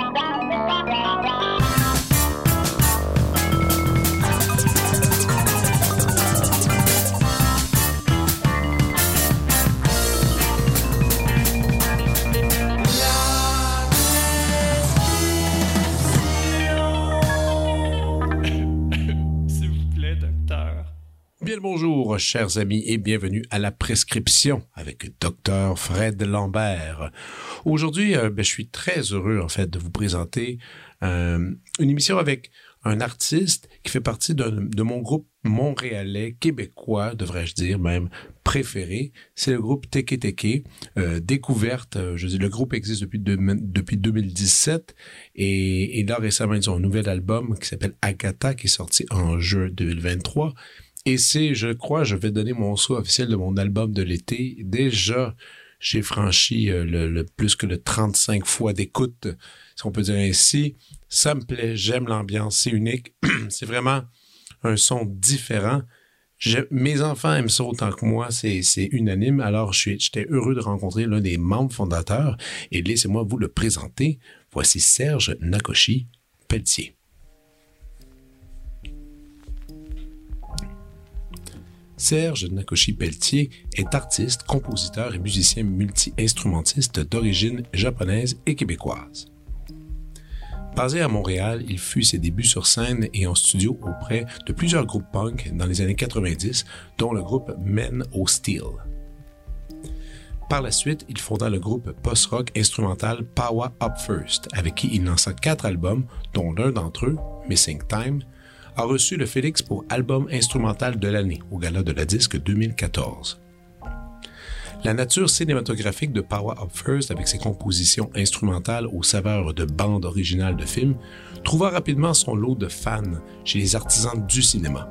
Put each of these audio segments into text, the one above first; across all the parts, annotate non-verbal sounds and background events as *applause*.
down, down. Chers amis, et bienvenue à la prescription avec Dr. Fred Lambert. Aujourd'hui, euh, ben, je suis très heureux, en fait, de vous présenter euh, une émission avec un artiste qui fait partie de mon groupe montréalais, québécois, devrais-je dire même, préféré. C'est le groupe Teke Teke, euh, découverte, je dis, le groupe existe depuis, depuis 2017 et, et là récemment ils ont un nouvel album qui s'appelle Agatha qui est sorti en juin 2023 et c'est, je crois, je vais donner mon saut officiel de mon album de l'été. Déjà, j'ai franchi euh, le, plus que le 35 fois d'écoute, si on peut dire ainsi. Ça me plaît, j'aime l'ambiance, c'est unique. *clears throat* c'est vraiment un son différent. mes enfants aiment ça autant que moi, c'est unanime. Alors, j'étais heureux de rencontrer l'un des membres fondateurs et laissez-moi vous le présenter. Voici Serge Nakoshi Pelletier. Serge Nakoshi-Pelletier est artiste, compositeur et musicien multi-instrumentiste d'origine japonaise et québécoise. Basé à Montréal, il fut ses débuts sur scène et en studio auprès de plusieurs groupes punk dans les années 90, dont le groupe Men au Steel. Par la suite, il fonda le groupe post-rock instrumental Power Up First, avec qui il lança quatre albums, dont l'un d'entre eux, Missing Time, a reçu le Félix pour album instrumental de l'année au Gala de la Disque 2014. La nature cinématographique de Power Up First, avec ses compositions instrumentales aux saveurs de bandes originales de films, trouva rapidement son lot de fans chez les artisans du cinéma.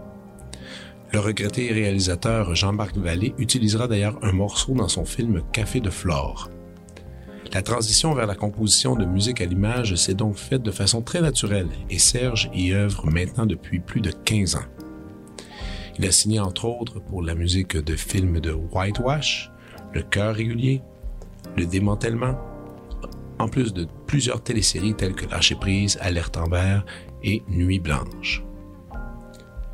Le regretté réalisateur Jean-Marc Vallée utilisera d'ailleurs un morceau dans son film Café de Flore. La transition vers la composition de musique à l'image s'est donc faite de façon très naturelle et Serge y œuvre maintenant depuis plus de 15 ans. Il a signé entre autres pour la musique de films de Whitewash, Le Cœur régulier, Le Démantèlement, en plus de plusieurs téléséries telles que Lâcher prise, Alerte Amber et Nuit blanche.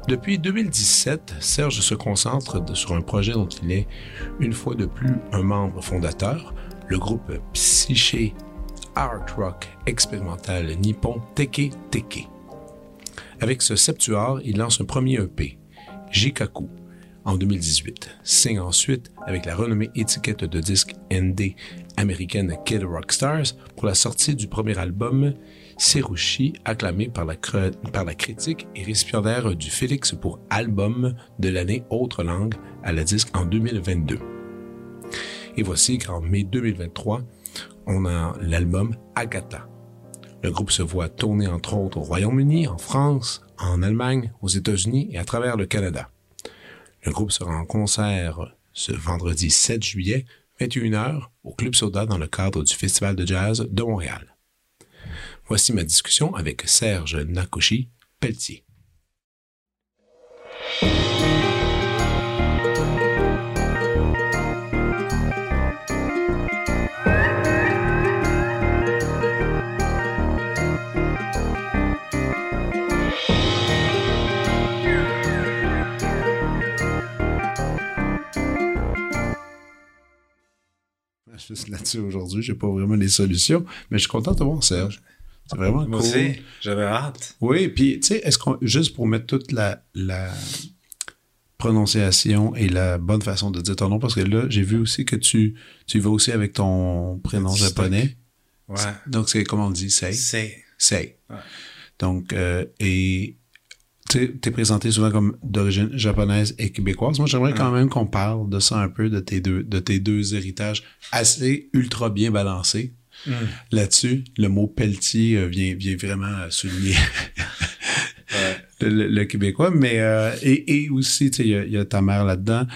Depuis 2017, Serge se concentre sur un projet dont il est, une fois de plus, un membre fondateur, le groupe psyché art rock expérimental nippon Teke Teke. Avec ce septuor, il lance un premier EP, Jikaku, en 2018. Signe ensuite avec la renommée étiquette de disque ND américaine Kid Rock Stars pour la sortie du premier album Serushi, acclamé par la, par la critique et récipiendaire du Félix pour album de l'année autre langue à la disque en 2022. Et voici qu'en mai 2023, on a l'album Agatha. Le groupe se voit tourner entre autres au Royaume-Uni, en France, en Allemagne, aux États-Unis et à travers le Canada. Le groupe sera en concert ce vendredi 7 juillet, 21h, au Club Soda dans le cadre du Festival de jazz de Montréal. Voici ma discussion avec Serge Nakoshi Pelletier. Suis là-dessus aujourd'hui. J'ai pas vraiment les solutions, mais je suis content de te voir, Serge. C'est vraiment Moi aussi, j'avais hâte. Oui, puis tu sais, est-ce qu'on juste pour mettre toute la, la prononciation et la bonne façon de dire ton nom, parce que là, j'ai vu aussi que tu, tu vas aussi avec ton prénom japonais. Ouais. Donc, c'est comment on dit, Sei? Sei. Sei. Donc, euh, et tu es présenté souvent comme d'origine japonaise et québécoise. Moi, j'aimerais quand même qu'on parle de ça un peu, de tes deux, de tes deux héritages assez ultra bien balancés. Hmm. Là-dessus, le mot Pelletier euh, vient, vient vraiment souligner *laughs* le, québécois, mais euh, et, et aussi, tu sais, il y, a ta mère là-dedans.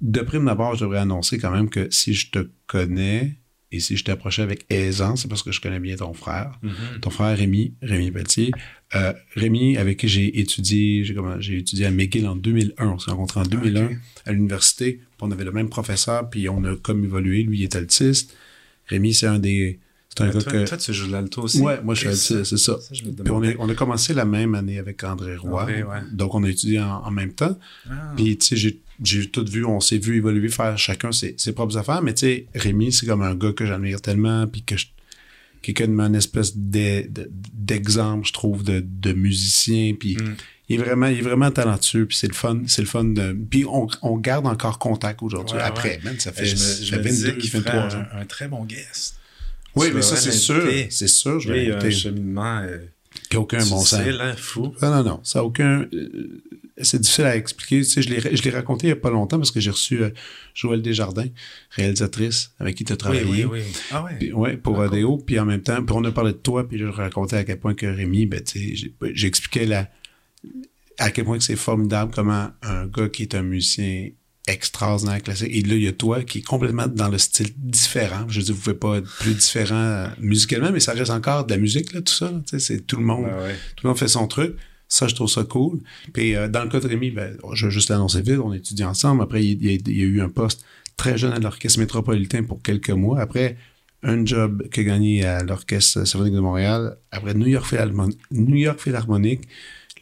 De prime d'abord, je devrais annoncer quand même que si je te connais, et si je t'ai approché avec aisance, c'est parce que je connais bien ton frère. Mm-hmm. Ton frère Rémi, Rémi Pelletier. Euh, Rémi, avec qui j'ai étudié, j'ai étudié à McGill en 2001. On s'est rencontrés en 2001 à l'université. On avait le même professeur, puis on a comme évolué. Lui, il est altiste. Rémi, c'est un des C'est un Mais gars toi, que... toi, tu joues de l'alto aussi? Ouais, moi, je suis alto, c'est ça. Puis on, est- on a commencé la même année avec André Roy. André, ouais. Donc, on a étudié en, en même temps. Ah. Puis, tu sais, j'ai, j'ai tout vu, on s'est vu évoluer, faire chacun ses, ses propres affaires. Mais, tu sais, Rémi, c'est comme un gars que j'admire tellement, puis que je, quelqu'un de une espèce d'e- de- d'exemple, je trouve, de, de musicien. Puis, Mm. il est vraiment, il est vraiment talentueux, puis c'est le fun, c'est le fun de... Puis, on, on garde encore contact aujourd'hui. Ouais, Après, ouais. man, ça Et fait, je me, ça je fait me disais 22, qu'il 23 ferait ans. un, un très bon guest. Oui, mais ça, c'est sûr. C'est sûr, je vais a un cheminement euh, Qui a aucun bon sens. difficile, hein, fou. Non, non, non. Ça aucun. euh, c'est difficile à expliquer. Tu sais, je l'ai, je l'ai raconté il n'y a pas longtemps parce que j'ai reçu euh, Joëlle Desjardins, réalisatrice, avec qui tu as Oui, travaillé. oui, oui. Ah ouais. Puis, ouais, pour Ah, Rodeo. Puis en même temps, puis on a parlé de toi, puis je racontais à quel point que Rémi, ben, tu sais, j'ai- j'expliquais la, à quel point que c'est formidable comment un gars qui est un musicien extraordinaire classique, et là, il y a toi qui est complètement dans le style différent. Je veux dire, vous pouvez pas être plus différent euh, musicalement, mais ça reste encore de la musique, là, tout ça. c'est tout le monde. Ouais. Tout le monde fait son truc. Ça, je trouve ça cool. Puis euh, dans le cas de Rémi, ben, je vais juste l'annoncer vite, on étudie ensemble. Après, il, il y a, il y a eu un poste très jeune à l'Orchestre métropolitain pour quelques mois. Après, un job qu'il a gagné à l'Orchestre symphonique de Montréal. Après, New York, Philharmon- New York Philharmonic.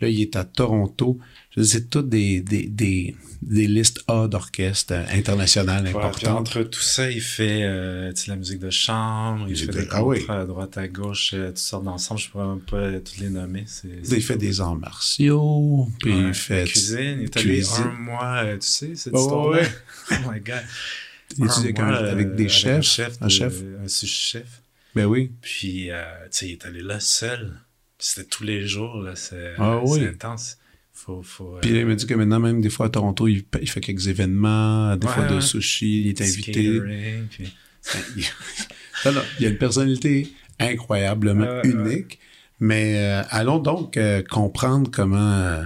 Là, il est à Toronto. C'est toutes des, des, des, des listes A d'orchestres internationales Ouais, importantes. entre tout ça, il fait euh, la musique de chambre, il fait de- des ah oui. à droite, à gauche, euh, toutes sortes d'ensemble. Je pourrais même pas toutes les nommer. Il fait des arts martiaux, puis Ouais, il fait... la cuisine. Il est allé un mois, euh, tu sais, cette Ouais, histoire ouais. *laughs* Oh my God. Il Un un- mois, avec des chefs. un chef. un chef? Un sous-chef. Ben oui. Puis, tu sais, il est allé là seul. C'était tous les jours, là. C'est, Ah oui. intense. Faut, faut, Puis là, il m'a dit que maintenant, même des fois à Toronto, il, il fait quelques événements, des Ouais, fois de ouais. sushi, il est invité. catering, puis- *laughs* Non, non, il a une personnalité incroyablement unique. Mais euh, allons donc euh, comprendre comment, euh,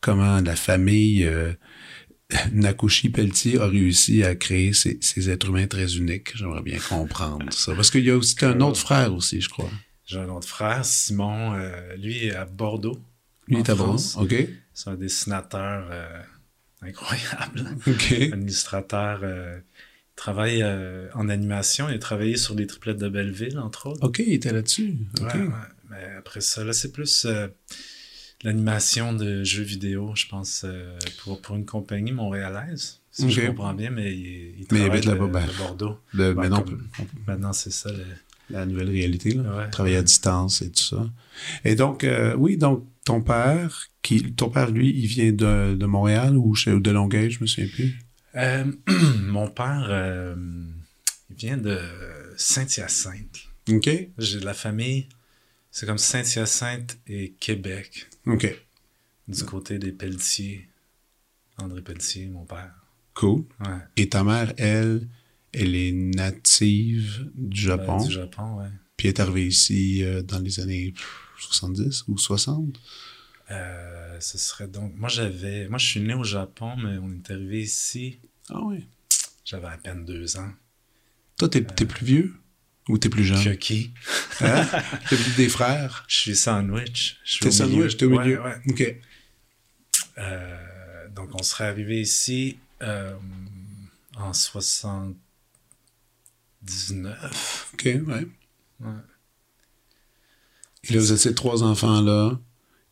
comment la famille euh, Nakoshi Pelletier a réussi à créer ces, ces êtres humains très uniques. J'aimerais bien comprendre ça. Parce qu'il y a aussi un autre frère aussi, je crois. J'ai un autre frère, Simon. euh, lui est à Bordeaux. Lui, est à. France. OK. C'est un dessinateur euh, incroyable. OK. Un illustrateur. euh, il travaille euh, en animation. Il a travaillé sur les triplettes de Belleville, entre autres. OK, il était là-dessus. OK. Ouais, ouais. Mais après ça, là, c'est plus l'animation de jeux vidéo, je pense, pour, pour une compagnie montréalaise. Si je comprends bien, mais il, il Mais il travaille de, ben. de Bordeaux. Le- Bon, mais non, comme- Maintenant, c'est ça. le- la nouvelle réalité, là. Ouais. travailler à distance et tout ça. Et donc, euh, oui, donc ton père, qui, ton père, lui, il vient de, de Montréal ou chez- de Longueuil, je me souviens plus. Euh, *clears throat* mon père, euh, il vient de Saint-Hyacinthe. OK. J'ai de la famille, c'est comme Saint-Hyacinthe et Québec, OK. du côté des Pelletiers. André Pelletier, mon père. Cool. Ouais. Et ta mère, elle, elle est native du euh, Japon. Du Japon, ouais. Puis elle est arrivée ici euh, dans les années 70 ou 60. Euh, ce serait donc. Moi, j'avais. Moi, je suis né au Japon, mais on est arrivé ici. Ah oui. J'avais à peine deux ans. Toi, t'es plus vieux ou t'es plus jeune? Que qui? *laughs* Hein? T'es plus des frères? Je suis sandwich. T'es sandwich, t'es au milieu. OK. Donc, on serait arrivé ici en 60. 19. OK, ouais. ouais. Et là, vous avez ces trois enfants-là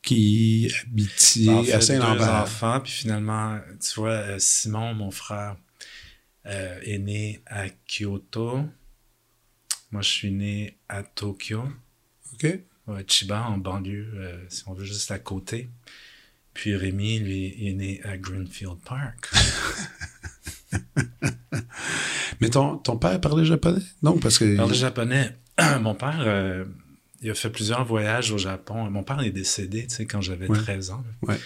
qui habitaient ben, en fait, à Saint-Lambert. enfants, puis finalement, tu vois, euh, Simon, mon frère, euh, est né à Kyoto. Moi, je suis né à Tokyo. OK. Chiba, en banlieue, euh, si on veut, juste à côté. Puis Rémi, lui, est né à Greenfield Park. *laughs* Mais ton, ton père parlait japonais? Non, parce que. Il parlait japonais. *clears throat* Mon père, euh, il a fait plusieurs voyages au Japon. Mon père est décédé, tu sais, quand j'avais Ouais. 13 ans. Ouais.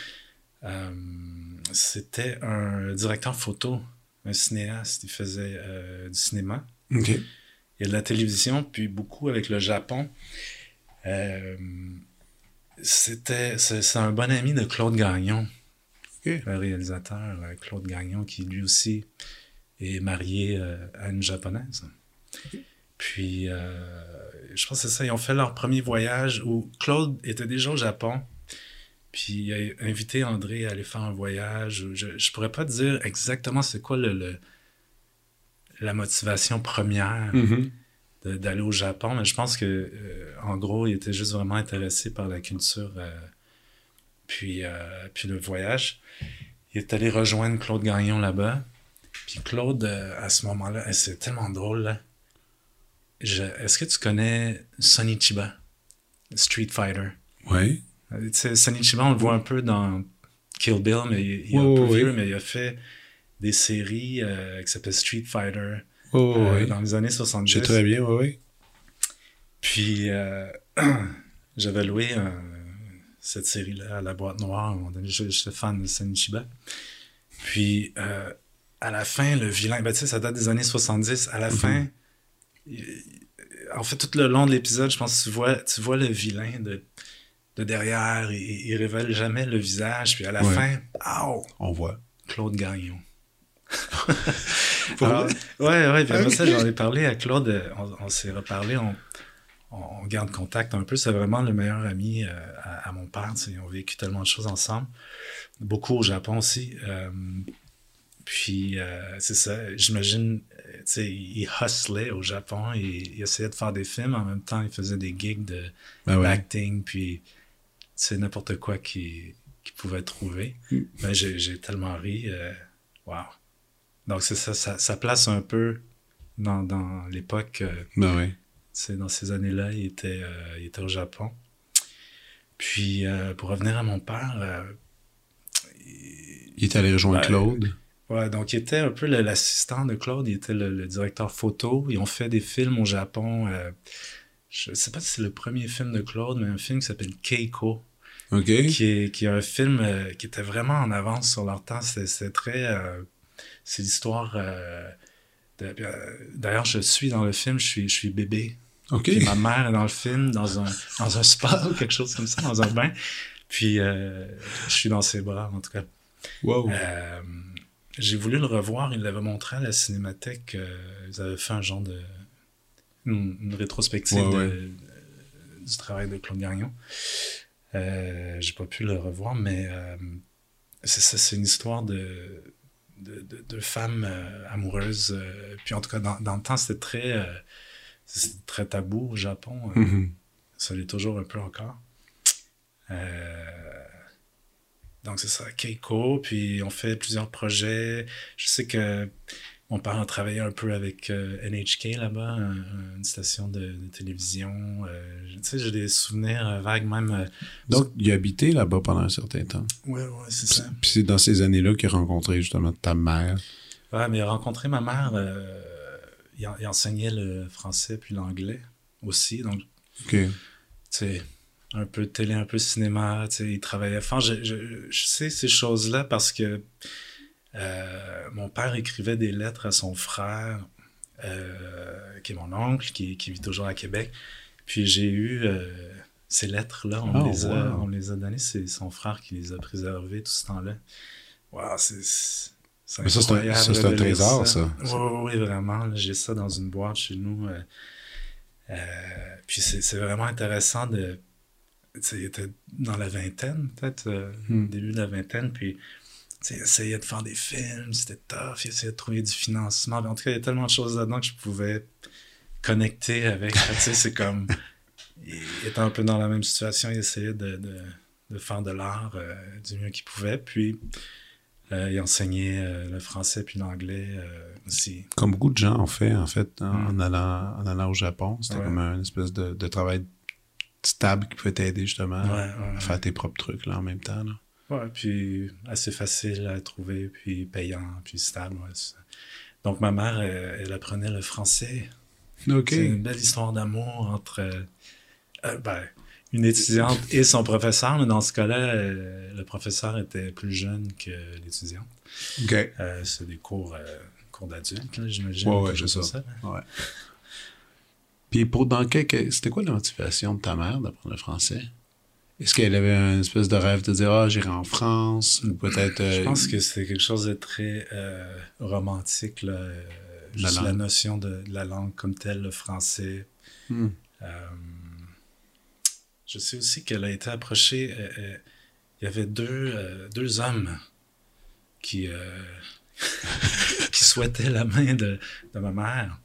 Euh, C'était un directeur photo, un cinéaste. Il faisait euh, du cinéma. OK. Il y a de la télévision, puis beaucoup avec le Japon. C'était, c'est un bon ami de Claude Gagnon, le réalisateur Claude Gagnon, qui lui aussi est marié euh, à une japonaise. Puis, euh, je pense que c'est ça, ils ont fait leur premier voyage où Claude était déjà au Japon. Puis, il a invité André à aller faire un voyage. Je ne pourrais pas dire exactement c'est quoi le, le- la motivation première. Mhm. d'aller au Japon, mais je pense que en gros, il était juste vraiment intéressé par la culture, puis, puis le voyage. Il est allé rejoindre Claude Gagnon là-bas. Puis Claude, à ce moment-là, c'est tellement drôle. Est-ce que tu connais Sonny Chiba, Street Fighter? Oui. Sonny Chiba, on le voit un peu dans Kill Bill, mais il, est un peu vieux, mais il a fait des séries euh, qui s'appellent Street Fighter euh, dans les années 70. Je très bien, oui, oui. Puis euh, *clears throat* j'avais loué cette série-là à la boîte noire. J'étais fan de Sonny Chiba. Puis à la fin, le vilain, ben, tu sais, ça date des années 70. À la mhm. fin, en fait, tout le long de l'épisode, je pense que tu vois, tu vois le vilain de, de derrière. Il, il révèle jamais le visage. Puis à la fin, on voit Claude Gagnon. *laughs* Alors, ouais, ouais. Puis ça, j'en ai parlé à Claude. On, s'est reparlé. On, on, garde contact un peu. C'est vraiment le meilleur ami euh, à, mon père. Ils ont vécu tellement de choses ensemble. Beaucoup au Japon aussi. Euh, puis, euh, c'est ça. J'imagine, tu sais, il hustlait au Japon il essayait de faire des films. En même temps, il faisait des gigs de ben acting. Puis, c'est n'importe quoi qu'il pouvait trouver. Mm. Mais j'ai tellement ri. Waouh. Donc, c'est ça, ça, place un peu dans, dans l'époque. Euh, ben dans ces années-là, il était, euh, il était au Japon. Puis, euh, pour revenir à mon père. il, est allé rejoindre ben, Claude. Ouais, donc il était un peu l'assistant de Claude, il était le, directeur photo. Ils ont fait des films au Japon. je ne sais pas si c'est le premier film de Claude, mais un film qui s'appelle Keiko. Qui est, qui est un film qui était vraiment en avance sur leur temps. C'était très c'est l'histoire. Euh, euh, d'ailleurs, je suis dans le film, je suis, je suis bébé. OK. Puis ma mère est dans le film, dans un, dans un spa ou quelque chose comme ça, dans un bain. Puis euh, je suis dans ses bras, en tout cas. Wow. J'ai voulu le revoir. Il l'avait montré à la cinémathèque. ils avaient fait un genre de. une, rétrospective du travail de Claude Gagnon. j'ai pas pu le revoir, mais c'est ça, c'est une histoire de de, femmes euh, amoureuses. Euh, puis en tout cas, dans, dans le temps, c'était très, euh, très tabou au Japon. Mm-hmm. Ça l'est toujours un peu encore. Donc c'est ça, Keiko. Puis on fait plusieurs projets. Je sais que mon père a travaillé un peu avec NHK là-bas, une station de, télévision. tu sais, j'ai des souvenirs vagues même. Donc, il a habité là-bas pendant un certain temps. Oui, oui, c'est ça. Puis c'est dans ces années-là qu'il a rencontré justement ta mère. Ouais, mais il a rencontré ma mère. il, enseignait le français puis l'anglais aussi. Donc, OK. Tu sais, un peu de télé, un peu de cinéma. Tu sais, il travaillait fort. Je, je, je sais ces choses-là parce que euh, mon père écrivait des lettres à son frère, euh, qui est mon oncle, qui, vit toujours à Québec. Puis j'ai eu euh, ces lettres-là, on, oh, les a, on les a données, c'est son frère qui les a préservées tout ce temps-là. Wow, c'est. Mais ça, c'est un, trésor, ça. Oui, oui, vraiment. J'ai ça dans une boîte chez nous. puis c'est vraiment intéressant de. Il était dans la vingtaine, peut-être, hmm. début de la vingtaine. Puis il essayait de faire des films, c'était tough, il essayait de trouver du financement. en tout cas, il y a tellement de choses là-dedans que je pouvais connecter avec. c'est comme. *laughs* Il était un peu dans la même situation, il essayait de, de, faire de l'art euh, du mieux qu'il pouvait. Puis, euh, il enseignait euh, le français puis l'anglais aussi. Comme beaucoup de gens ont fait, en fait, en, mm. allant, en allant au Japon. C'était comme une espèce de, de, travail stable qui pouvait t'aider justement à faire tes propres trucs là, en même temps. Là. Ouais, puis assez facile à trouver, puis payant, puis stable. Donc ma mère, elle, apprenait le français. C'est une belle histoire d'amour entre euh, euh, ben, une étudiante et son professeur, mais dans ce cas-là, euh, le professeur était plus jeune que l'étudiante. C'est des cours, cours d'adultes, j'imagine. Ouais, ouais, c'est ça. ça ouais. Puis pour dans c'était quoi la motivation de ta mère d'apprendre le français? Est-ce qu'elle avait un espèce de rêve de dire Ah, j'irai en France ou peut-être. Je euh, pense que c'est quelque chose de très euh, romantique, là, juste la, notion de, la langue comme telle, le français. Hmm. Euh, je sais aussi qu'elle a été approchée. il y avait deux, deux hommes qui, *laughs* qui souhaitaient la main de, de ma mère.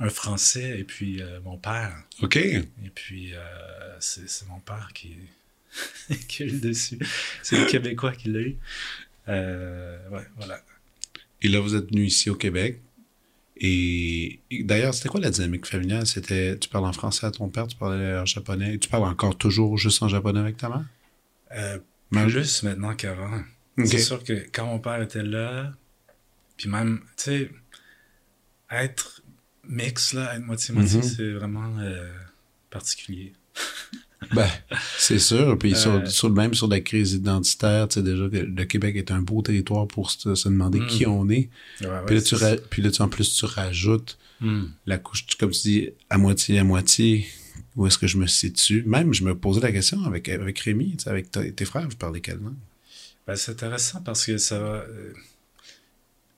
Un Français et puis euh, mon père. OK. Et puis, euh, c'est mon père qui, *laughs* qui a eu le dessus. C'est le Québécois qui l'a eu. Euh, ouais, voilà. Et là, vous êtes venu ici au Québec. Et, et d'ailleurs, c'était quoi la dynamique familiale? C'était, tu parles en français à ton père, tu parlais en japonais. Tu parles encore toujours juste en japonais avec ta mère? Euh, plus maintenant qu'avant. C'est sûr que quand mon père était là, puis même, tu sais, être mix, là, être moitié-moitié, Mhm. c'est vraiment euh, particulier. *laughs* Ben, c'est sûr. Puis sur, Euh, sur- même sur la crise identitaire, tu sais déjà que le Québec est un beau territoire pour se, se demander Mm. qui on est. Ouais, ouais, puis, là, tu ra- puis là, tu, en plus, tu rajoutes Hmm. la couche, comme tu dis, à moitié, à moitié, où est-ce que je me situe? Même, je me posais la question avec, avec Rémi, tu sais, avec tes frères, vous parlez quelle langue? Ben, c'est intéressant parce que ça va, euh,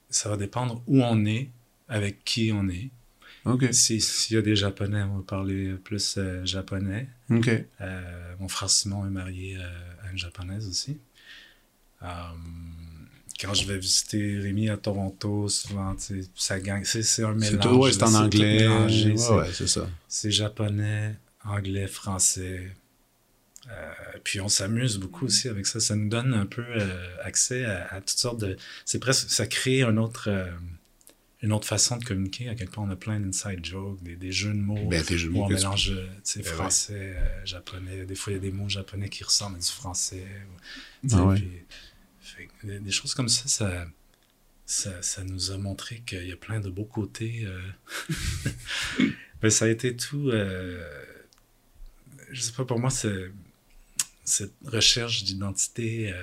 ça va dépendre où on est, avec qui on est. Si- S'il y a des Japonais, on va parler plus euh, japonais. Euh, mon frère Simon est marié euh, à une japonaise aussi. Quand je vais visiter Rémi à Toronto, souvent, ça gagne. C'est un C'est mélange. tout, ouais, c'est en anglais. Ouais, c'est- ouais, c'est ça. C'est japonais, anglais, français. Puis on s'amuse beaucoup aussi avec ça. Ça nous donne un peu accès à, à toutes sortes de. C'est presque. Ça crée un autre, une autre façon de communiquer. À quel point on a plein d'inside jokes, des, des jeux de mots. Ben, tes jeux de mots on que tu- mélange tu Ben ouais. français, euh, japonais. Des fois, il y a des mots japonais qui ressemblent à du français. Ah ouais. puis- fait des, des choses comme ça, ça, ça, ça nous a montré qu'il y a plein de beaux côtés. euh. *laughs* Ben, ça a été tout. euh, je sais pas, pour moi, cette recherche d'identité, euh,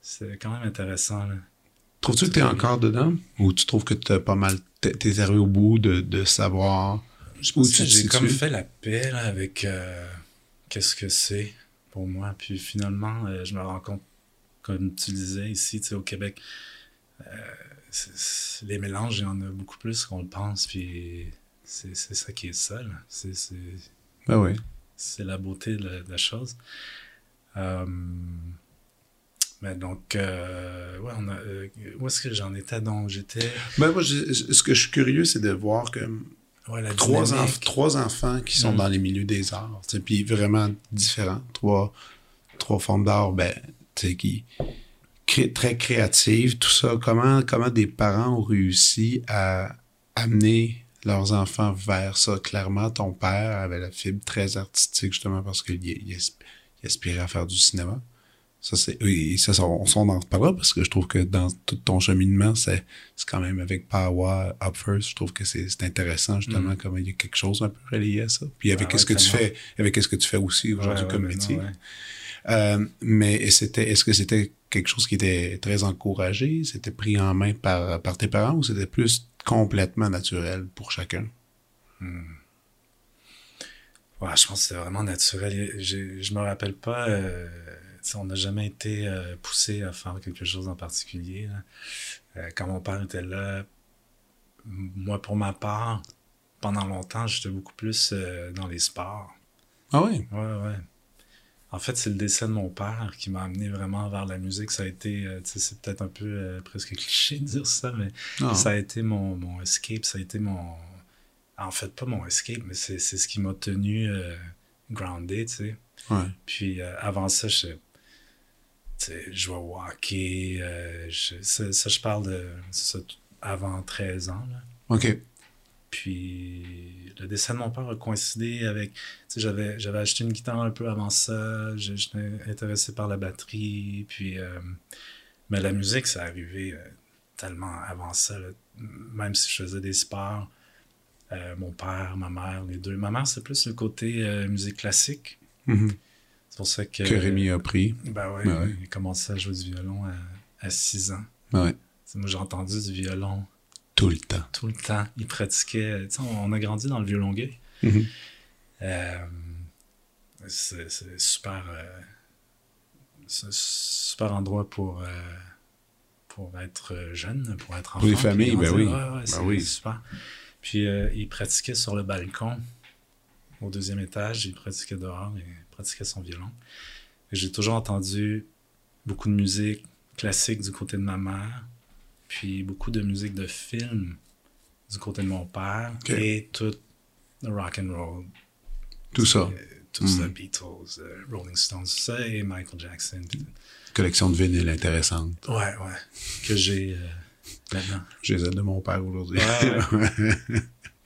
c'est quand même intéressant. là. Trouves-tu que t'es encore dedans? Ou tu trouves que t'as pas mal, t'es t'es arrivé au bout de, de savoir où tu j'ai comme fait la paix là, avec euh, qu'est-ce que c'est pour moi. Puis finalement, euh, je me rends compte, comme tu disais ici, tu sais, au Québec, euh, les mélanges, il y en a beaucoup plus qu'on le pense. Puis c'est c'est ça qui est ça. C'est c'est- Ben oui. c'est la beauté de la, de la chose. Mais donc, euh, ouais, on a, euh, où est-ce que j'en étais donc? J'étais. Ben moi, je- ce que je suis curieux, c'est de voir que Ouais, la trois, enf- trois enfants qui sont Mm. dans les milieux des arts, puis vraiment différents, trois, trois formes d'art, ben, tu sais, qui cré- très créatives, tout ça. Comment, comment des parents ont réussi à amener leurs enfants vers ça? Clairement, ton père avait la fibre très artistique, justement, parce qu'il il, il asp- il aspirait à faire du cinéma. Ça, c'est, oui, ça, on, on en reparlera parce que je trouve que dans tout ton cheminement, c'est, c'est quand même avec Power Up First, je trouve que c'est, c'est intéressant, justement, Mm. comment il y a quelque chose un peu relié à ça. Puis avec Ah qu'est-ce ouais, que tu fais, avec qu'est-ce que tu fais aussi aujourd'hui Ouais, comme non, métier. Euh, mais c'était, est-ce que c'était quelque chose qui était très encouragé? C'était pris en main par, par tes parents ou c'était plus complètement naturel pour chacun? Hmm. Ouais, je pense que c'est vraiment naturel. J'ai- Je me rappelle pas, euh, on n'a jamais été euh, poussé à faire quelque chose en particulier. Euh, quand mon père était là, moi, pour ma part, pendant longtemps, j'étais beaucoup plus euh, dans les sports. Ah oui? Ouais, ouais. En fait, c'est le décès de mon père qui m'a amené vraiment vers la musique. Ça a été, euh, tu sais, c'est peut-être un peu euh, presque cliché de dire ça, mais Ah. ça a été mon, mon escape, ça a été mon... En fait, pas mon escape, mais c'est ce qui m'a tenu grounded, tu sais. Ouais. Puis avant ça, sais, je au hockey. euh, je- ça, ça, je parle de ça, avant 13 ans. Là. OK. Puis le décès de mon père a coïncidé avec. J'avais, j'avais acheté une guitare un peu avant ça. J'étais intéressé par la batterie. Puis. euh, mais la musique, ça arrivé euh, tellement avant ça. là. Même si je faisais des sports, mon père, ma mère, les deux. Ma mère, c'est plus le côté musique classique. Mhm. C'est pour ça que. Que Rémi a pris. Ben ouais, Ben ouais. il a commencé à jouer du violon à, 6 ans. Ouais. Tu sais, moi, j'ai entendu du violon Tout le temps. tout le temps. Il pratiquait. Tu sais, on, on a grandi dans le violon gay. Mhm. Euh, c'est super. euh, c'est un super endroit pour. euh, pour être jeune, pour être enfant. Pour les familles, ben oui. Ouais, ouais, Ben c'est oui. super. Puis euh, il pratiquait sur le balcon au deuxième étage. Il pratiquait dehors, il pratiquait son violon. J'ai toujours entendu beaucoup de musique classique du côté de ma mère, puis beaucoup de musique de film du côté de mon père et tout le rock and roll. Tout ça. Euh, Tout ça, Mm. Beatles, euh, Rolling Stones, tout ça, et Michael Jackson. Collection de vinyles intéressante. Ouais, ouais. Que j'ai euh, maintenant. J'ai les de mon père aujourd'hui. Ouais, *laughs*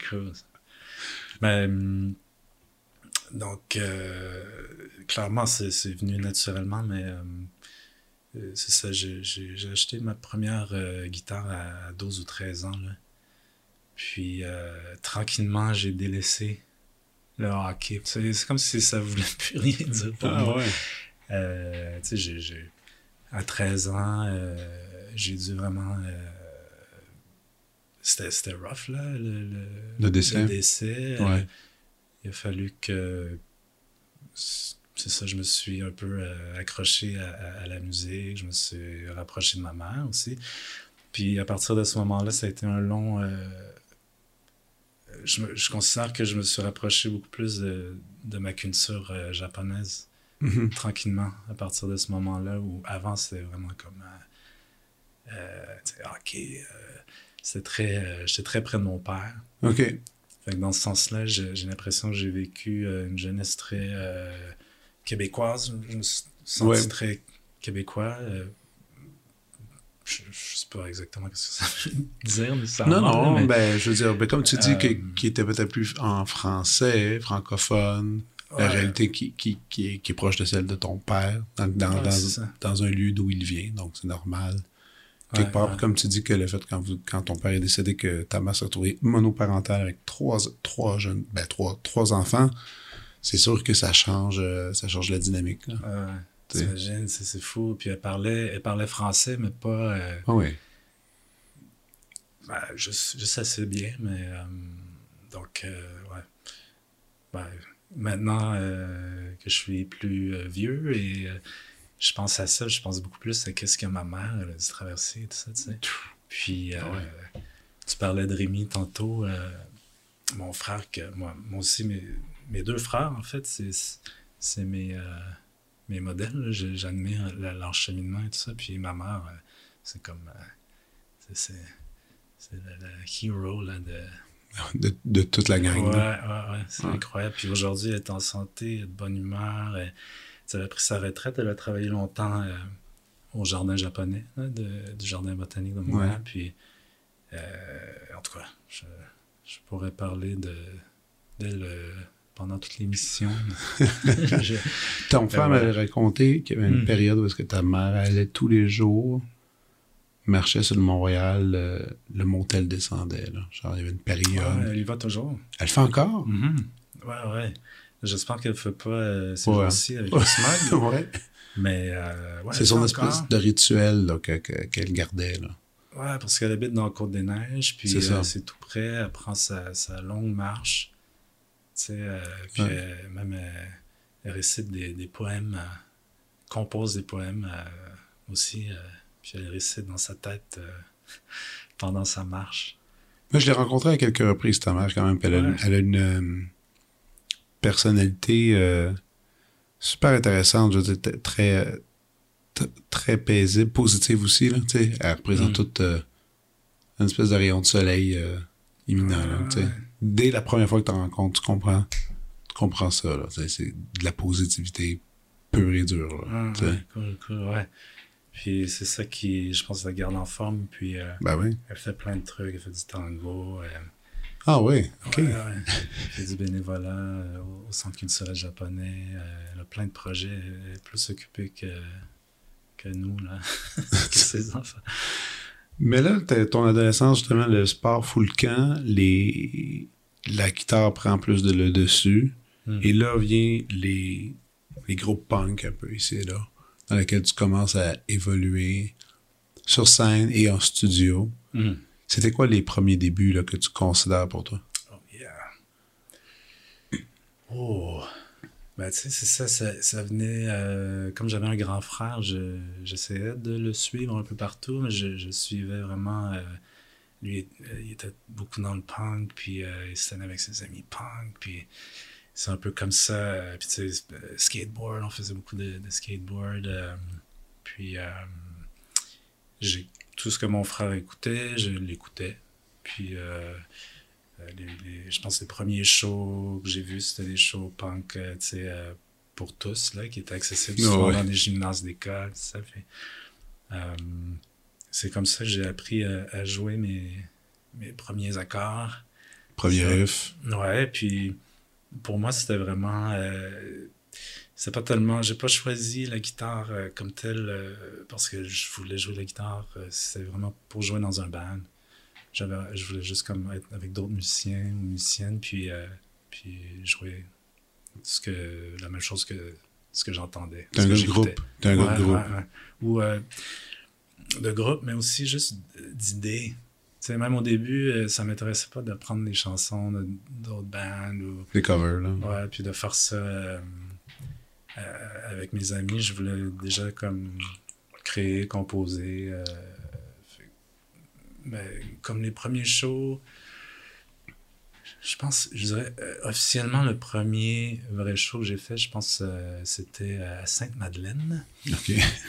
Cool. Mais, hum, donc, euh, clairement, c'est venu naturellement, mais hum, euh, c'est ça, j'ai acheté ma première euh, guitare à 12 ou 13 ans. Là. Puis, euh, tranquillement, j'ai délaissé le hockey. C'est comme si ça voulait plus rien dire pour Ah moi. ouais. Euh, tu sais, j'ai- j'ai- à 13 ans, euh, j'ai dû vraiment. euh, C'était rough, là, le, le, Le décès. le décès. Euh. Il a fallu que. C'est ça, je me suis un peu euh, accroché à, à- à la musique, je me suis rapproché de ma mère aussi. Puis à partir de ce moment-là, ça a été un long. euh, je, me- je considère que je me suis rapproché beaucoup plus de, de ma culture euh, japonaise Mhm. tranquillement à partir de ce moment-là où avant c'était vraiment comme euh, ok c'était très j'étais très près de mon père OK. Fait que dans ce sens-là j'ai l'impression que j'ai vécu euh, une jeunesse très euh, québécoise je me suis senti Ouais. très québécois euh, je, je sais pas exactement ce que ça veut *laughs* dire Non, nécessairement, non, mais- ben, je veux dire, ben, comme tu dis, Euh, qui était peut-être plus en français, francophone, la réalité qui, qui, qui, est, qui est proche de celle de ton père, dans, dans, Ouais, dans, c'est ça. dans un lieu d'où il vient, donc c'est normal. Quelque Ouais, part, ouais. comme tu dis que le fait quand, vous, quand ton père est décédé, que ta mère s'est retrouvée monoparentale avec trois, trois jeunes, ben, trois, trois enfants, c'est sûr que ça change, euh, ça change la dynamique. Là. Ouais, t'imagines, c'est fou. Puis elle parlait, elle parlait français, mais pas euh, Ah oui. ben, juste, juste assez bien. Mais euh, donc, euh, ouais. Ben, maintenant que je suis plus vieux et je pense à ça, je pense beaucoup plus à qu'est-ce que ma mère elle a dû traverser, tout ça, tu sais. Puis, euh, Ah ouais. tu parlais de Rémi tantôt. euh, mon frère, que moi, moi aussi, mes, mes deux frères, en fait, c'est mes, euh, mes modèles. J'admire le- leur cheminement et tout ça. Puis ma mère, c'est comme. c'est- le, le hero là, de. De, de toute la gang. Ouais, ouais, ouais, c'est Ouais. incroyable. Puis aujourd'hui, elle est en santé, elle est de bonne humeur. Elle, elle a pris sa retraite, elle a travaillé longtemps euh, au jardin japonais, de- du jardin botanique de Montréal. Ouais. Puis, euh, en tout cas, je, je pourrais parler de d'elle euh, pendant toute l'émission. *laughs* Ton frère voilà. m'avait raconté qu'il y avait une Hmm. période où est-ce que ta mère allait tous les jours, marchait sur le Montréal, euh, le motel descendait. Là. Genre, il y avait une période. Ouais, elle y va toujours. Elle le fait encore? Mhm. Ouais, ouais. J'espère qu'elle ne fait pas euh, ces Ouais. jours-ci avec le smog. *laughs* ouais. Mais euh, ouais, C'est son espèce de rituel que- qu'elle gardait. Là. Ouais, parce qu'elle habite dans la Côte-des-Neiges, puis C'est euh, c'est tout près, elle prend sa, sa longue marche. Tu sais, euh, puis euh, même elle, elle récite des, des poèmes, compose des poèmes aussi, puis elle récite dans sa tête pendant sa marche. Moi, je l'ai rencontrée à quelques reprises, ta mère, quand même. Elle, a, elle a une personnalité euh, super intéressante, je veux dire, t- très, très paisible, positive aussi. Là, elle représente Mm. toute euh, une espèce de rayon de soleil euh, imminent. là. Dès la première fois que tu rencontres, tu comprends, tu comprends ça. C'est de la positivité pure et dure. Là, Ah, ouais, cool, cool, ouais. Puis c'est ça qui, je pense, la garde en forme, puis euh, Ben oui. elle fait plein de trucs, elle fait du tango, euh, Ah oui, ok. Ouais, fait du bénévolat euh, au, Centre culturel japonais. euh, elle a plein de projets. Elle est plus occupée que, que nous, là, *laughs* que ses enfants. Mais là, t'as- ton adolescence, justement, le sport fout le camp, les... la guitare prend plus de le dessus, Mm. et là vient les, les groupes punk un peu ici et là, dans lesquels tu commences à évoluer sur scène et en studio. Mm. C'était quoi les premiers débuts là, que tu considères pour toi? Oh, yeah. Oh. Ben, tu sais, c'est ça, ça, ça venait. euh, comme j'avais un grand frère, je- j'essayais de le suivre un peu partout, mais je, suivais vraiment. euh, lui, euh, il était beaucoup dans le punk, puis il se tenait avec ses amis punk, puis c'est un peu comme ça. puis, tu sais, skateboard, on faisait beaucoup de, de skateboard. puis, j'ai tout ce que mon frère écoutait, je l'écoutais. Puis, euh, je pense que les premiers shows que j'ai vus, c'était des shows punk, tu sais, pour tous, là, qui étaient accessibles souvent dans des gymnases d'école, ça. c'est comme ça que j'ai appris à, jouer mes, mes premiers accords. Premier riff. Ouais, puis pour moi, c'était vraiment c'est pas tellement. J'ai pas choisi la guitare euh, comme telle euh, parce que je voulais jouer la guitare. Euh, c'est vraiment pour jouer dans un band. J'avais, je voulais juste comme être avec d'autres musiciens ou musiciennes, puis, puis jouer ce que, la même chose que ce que j'entendais. T'es un groupe groupe. T'es un groupe groupe. Ou de groupe, mais aussi juste d'idées. sais, même au début, ça m'intéressait pas de prendre des chansons d'autres bands ou. Des covers, là. Ouais, puis de faire ça euh, avec mes amis, je voulais déjà comme créer, composer. Euh, ben, comme les premiers shows, je pense, je dirais, euh, officiellement, le premier vrai show que j'ai fait, je pense, c'était à Sainte-Madeleine.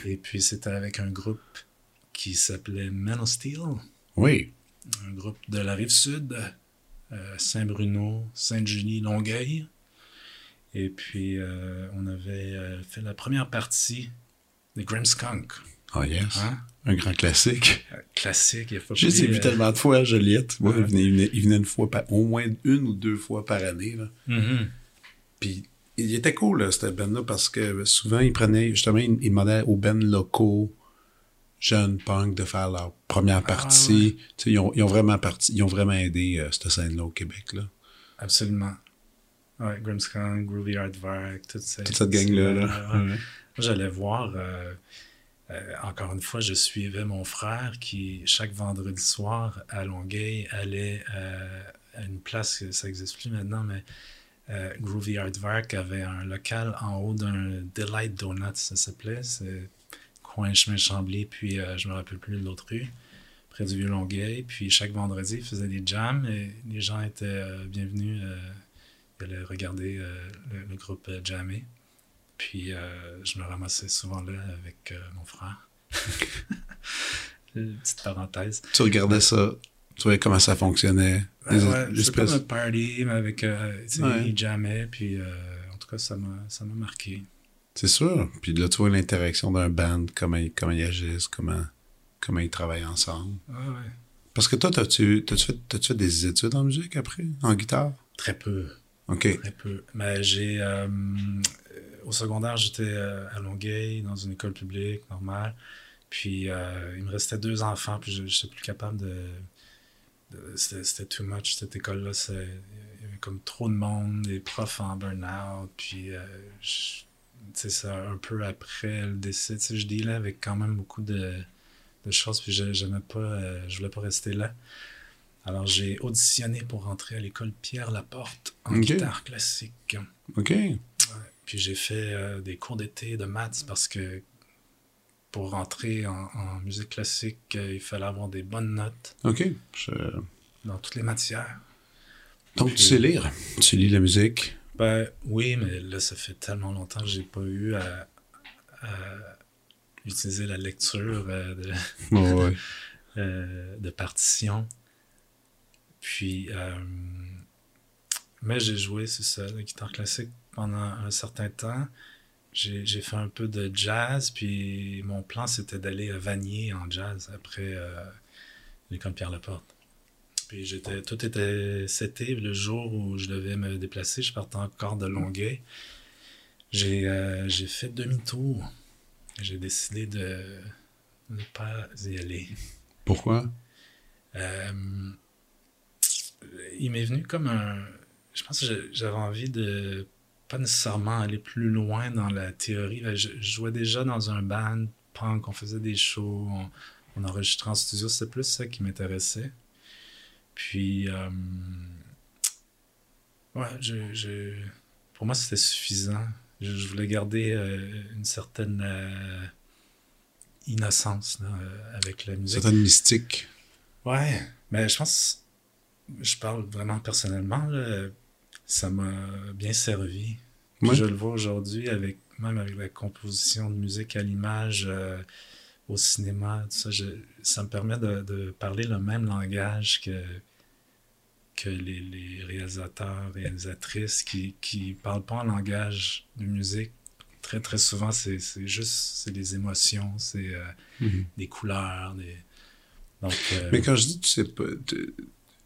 Et puis, c'était avec un groupe qui s'appelait Men of Steel. Oui. Un groupe de la rive sud, Saint-Bruno, Sainte-Julie, Longueuil. Et puis, euh, on avait euh, fait la première partie de Skunk. Oh yes. Hein? Un grand classique. Euh, classique, il faut Je les ai vus tellement de fois Joliette. Moi, il, venait, il, venait, une fois par, au moins une ou deux fois par année. Là. Mm-hmm. Puis il était cool, là, cette band-là, parce que souvent, ils prenaient, justement, ils, demandaient aux bands locaux, jeunes punk, de faire leur première ah, partie. ils, ont, ils, ont, vraiment parti, ils ont vraiment aidé cette scène-là au Québec. Là. Absolument. Ouais, Grimmskong, Groovy Aardvark, toute, toute cette gang-là. Là. J'allais voir, euh, euh, encore une fois, je suivais mon frère qui, chaque vendredi soir à Longueuil, allait euh, à une place, ça n'existe plus maintenant, mais Groovy Aardvark avait un local en haut d'un Delight Donuts, ça s'appelait. C'est coin chemin Chambly, puis je me rappelle plus de l'autre rue près du Vieux-Longueuil. Puis chaque vendredi, il faisait des jams et les gens étaient bienvenus j'allais regarder euh, le, groupe euh, Jamé. Puis euh, je me ramassais souvent là avec mon frère. Une *laughs* petite parenthèse. Tu regardais ça, tu voyais comment ça fonctionnait. Ben ouais, C'était comme un party, mais avec. ouais. Jamé, puis en tout cas, ça m'a marqué. C'est sûr. Puis là, tu vois l'interaction d'un band, comment, comment ils agissent, comment, comment ils travaillent ensemble. Ouais, ouais. Parce que toi, t'as-tu fait, fait, des études en musique après, en guitare? Très peu. Peu. Mais j'ai. Euh, au secondaire, j'étais euh, à Longueuil, dans une école publique normale. Puis euh, il me restait deux enfants, puis je n'étais plus capable de. c'était too much, cette école-là. Il y avait comme trop de monde, des profs en burn-out. Puis, sais ça, un peu après le décès, je dealais avec quand même beaucoup de, de choses, puis j'aimais pas, je voulais pas rester là. Alors, j'ai auditionné pour rentrer à l'école Pierre Laporte en guitare classique. OK. Puis j'ai fait euh, des cours d'été de maths parce que pour rentrer en, musique classique, euh, il fallait avoir des bonnes notes. OK. Dans toutes les matières. Donc, tu sais lire. Tu lis la musique. Ben oui, mais là, ça fait tellement longtemps que j'ai pas eu à, utiliser la lecture euh, de, *laughs* de partition. Puis, euh, mais j'ai joué, c'est ça, la guitare classique pendant un certain temps. J'ai fait un peu de jazz, puis mon plan, c'était d'aller à Vanier en jazz après euh, l'école Pierre Laporte. Puis j'étais, tout était seté. Le jour où je devais me déplacer, je partais encore de Longueuil. J'ai euh, fait demi-tour. J'ai décidé de ne pas y aller. Pourquoi? Euh, il m'est venu comme un. Je pense que j'avais envie de pas nécessairement aller plus loin dans la théorie. Je, jouais déjà dans un band punk, on faisait des shows, on, enregistrait en studio, c'était plus ça qui m'intéressait. Puis, euh, ouais, je, pour moi, c'était suffisant. Je, voulais garder euh, une certaine euh, innocence avec la musique. Certaine mystique. Ouais, mais je pense je parle vraiment personnellement, ça m'a bien servi. Je le vois aujourd'hui avec même avec la composition de musique à l'image, euh, au cinéma, tout ça, je- ça me permet de, de parler le même langage que, que les, les réalisateurs, réalisatrices qui qui parlent pas en langage de musique. Très, très souvent, c'est juste c'est des émotions, c'est euh, Mhm. des couleurs, des... Donc, euh, Mais quand je dis, tu sais pas, tu-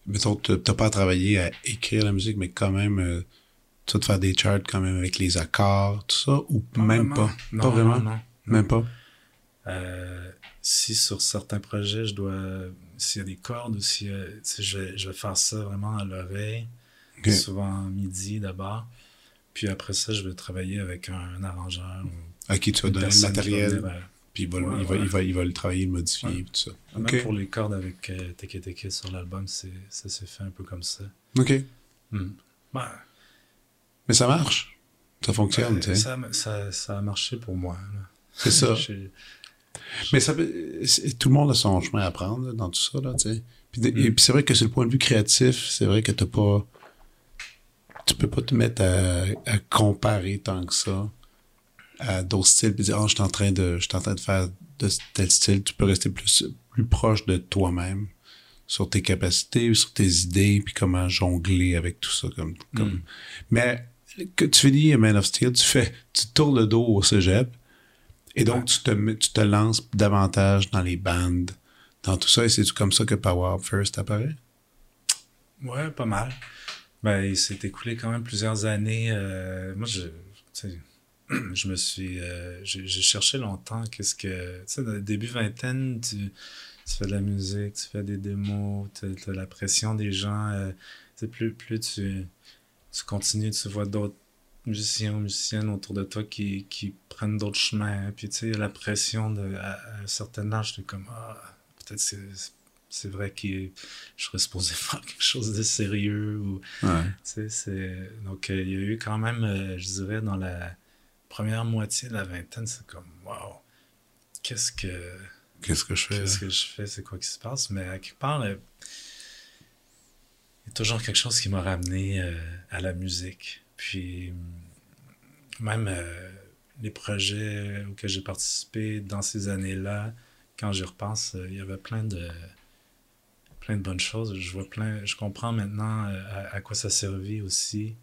mettons, tu n'as pas à travailler à écrire la musique, mais quand même, euh, tu vas te faire des charts quand même avec les accords, tout ça, ou même vraiment. pas? Non, pas vraiment? non, non. Même pas? Euh, si sur certains projets, je dois, s'il y a des cordes ou si euh, je, vais, je vais faire ça vraiment à l'oreille, Ok. souvent midi d'abord. Puis après ça, je vais travailler avec un, arrangeur. ou À qui tu vas donner le personne qui va matériel, venir, euh, puis il va, le- Ouais, il, va, ouais. il, va, il va le travailler, le modifier, Ouais. tout ça. Même pour les cordes avec euh, Teke Teke sur l'album, c'est, ça s'est fait un peu comme ça. OK. Hmm. Ben, Mais ça marche. Ça fonctionne, tu sais. ça, ça, ça a marché pour moi. là. C'est ça. *laughs* J'ai- Mais ça tout le monde a son chemin à prendre là, dans tout ça, là, tu sais. Puis, de- Et Mm. puis c'est vrai que sur le point de vue créatif, c'est vrai que t'as pas... Tu peux pas te mettre à, à comparer tant que ça à d'autres styles, puis dire, oh, je suis en train de, je suis en train de faire de tel style. Tu peux rester plus, plus proche de toi-même sur tes capacités, sur tes idées, puis comment jongler avec tout ça. Comme, comme... Mm. Mais que tu finis Man of Steel, tu fais, tu tournes le dos au cégep, et donc Ouais. tu, te, tu te lances davantage dans les bandes, dans tout ça, et c'est comme ça que Power Up First apparaît? Ouais, pas mal. Ben, il s'est écoulé quand même plusieurs années. euh, moi, je, *clears throat* je me suis, euh, j'ai cherché longtemps qu'est-ce que, tu sais, dans le début vingtaine, tu, tu fais de la musique, tu fais des démos, tu as, la pression des gens. euh, tu sais, plus, plus tu, tu continues, tu vois d'autres musiciens ou musiciennes autour de toi qui, qui prennent d'autres chemins. Puis, tu sais, la pression de, à, à un certain âge, tu es comme, ah, peut-être c'est c'est vrai que je serais supposé *laughs* faire quelque chose de sérieux ou Ouais. donc euh, il y a eu quand même euh, je dirais dans la première moitié de la vingtaine c'est comme wow qu'est-ce que Qu'est-ce que je fais? qu'est-ce que je fais c'est quoi qui se passe? Mais à quelque part il y a toujours quelque chose qui m'a ramené euh, à la musique puis même euh, les projets auxquels j'ai participé dans ces années-là quand j'y repense euh, il y avait plein de plein de bonnes choses. Je vois plein, je comprends maintenant à, à quoi ça servait aussi.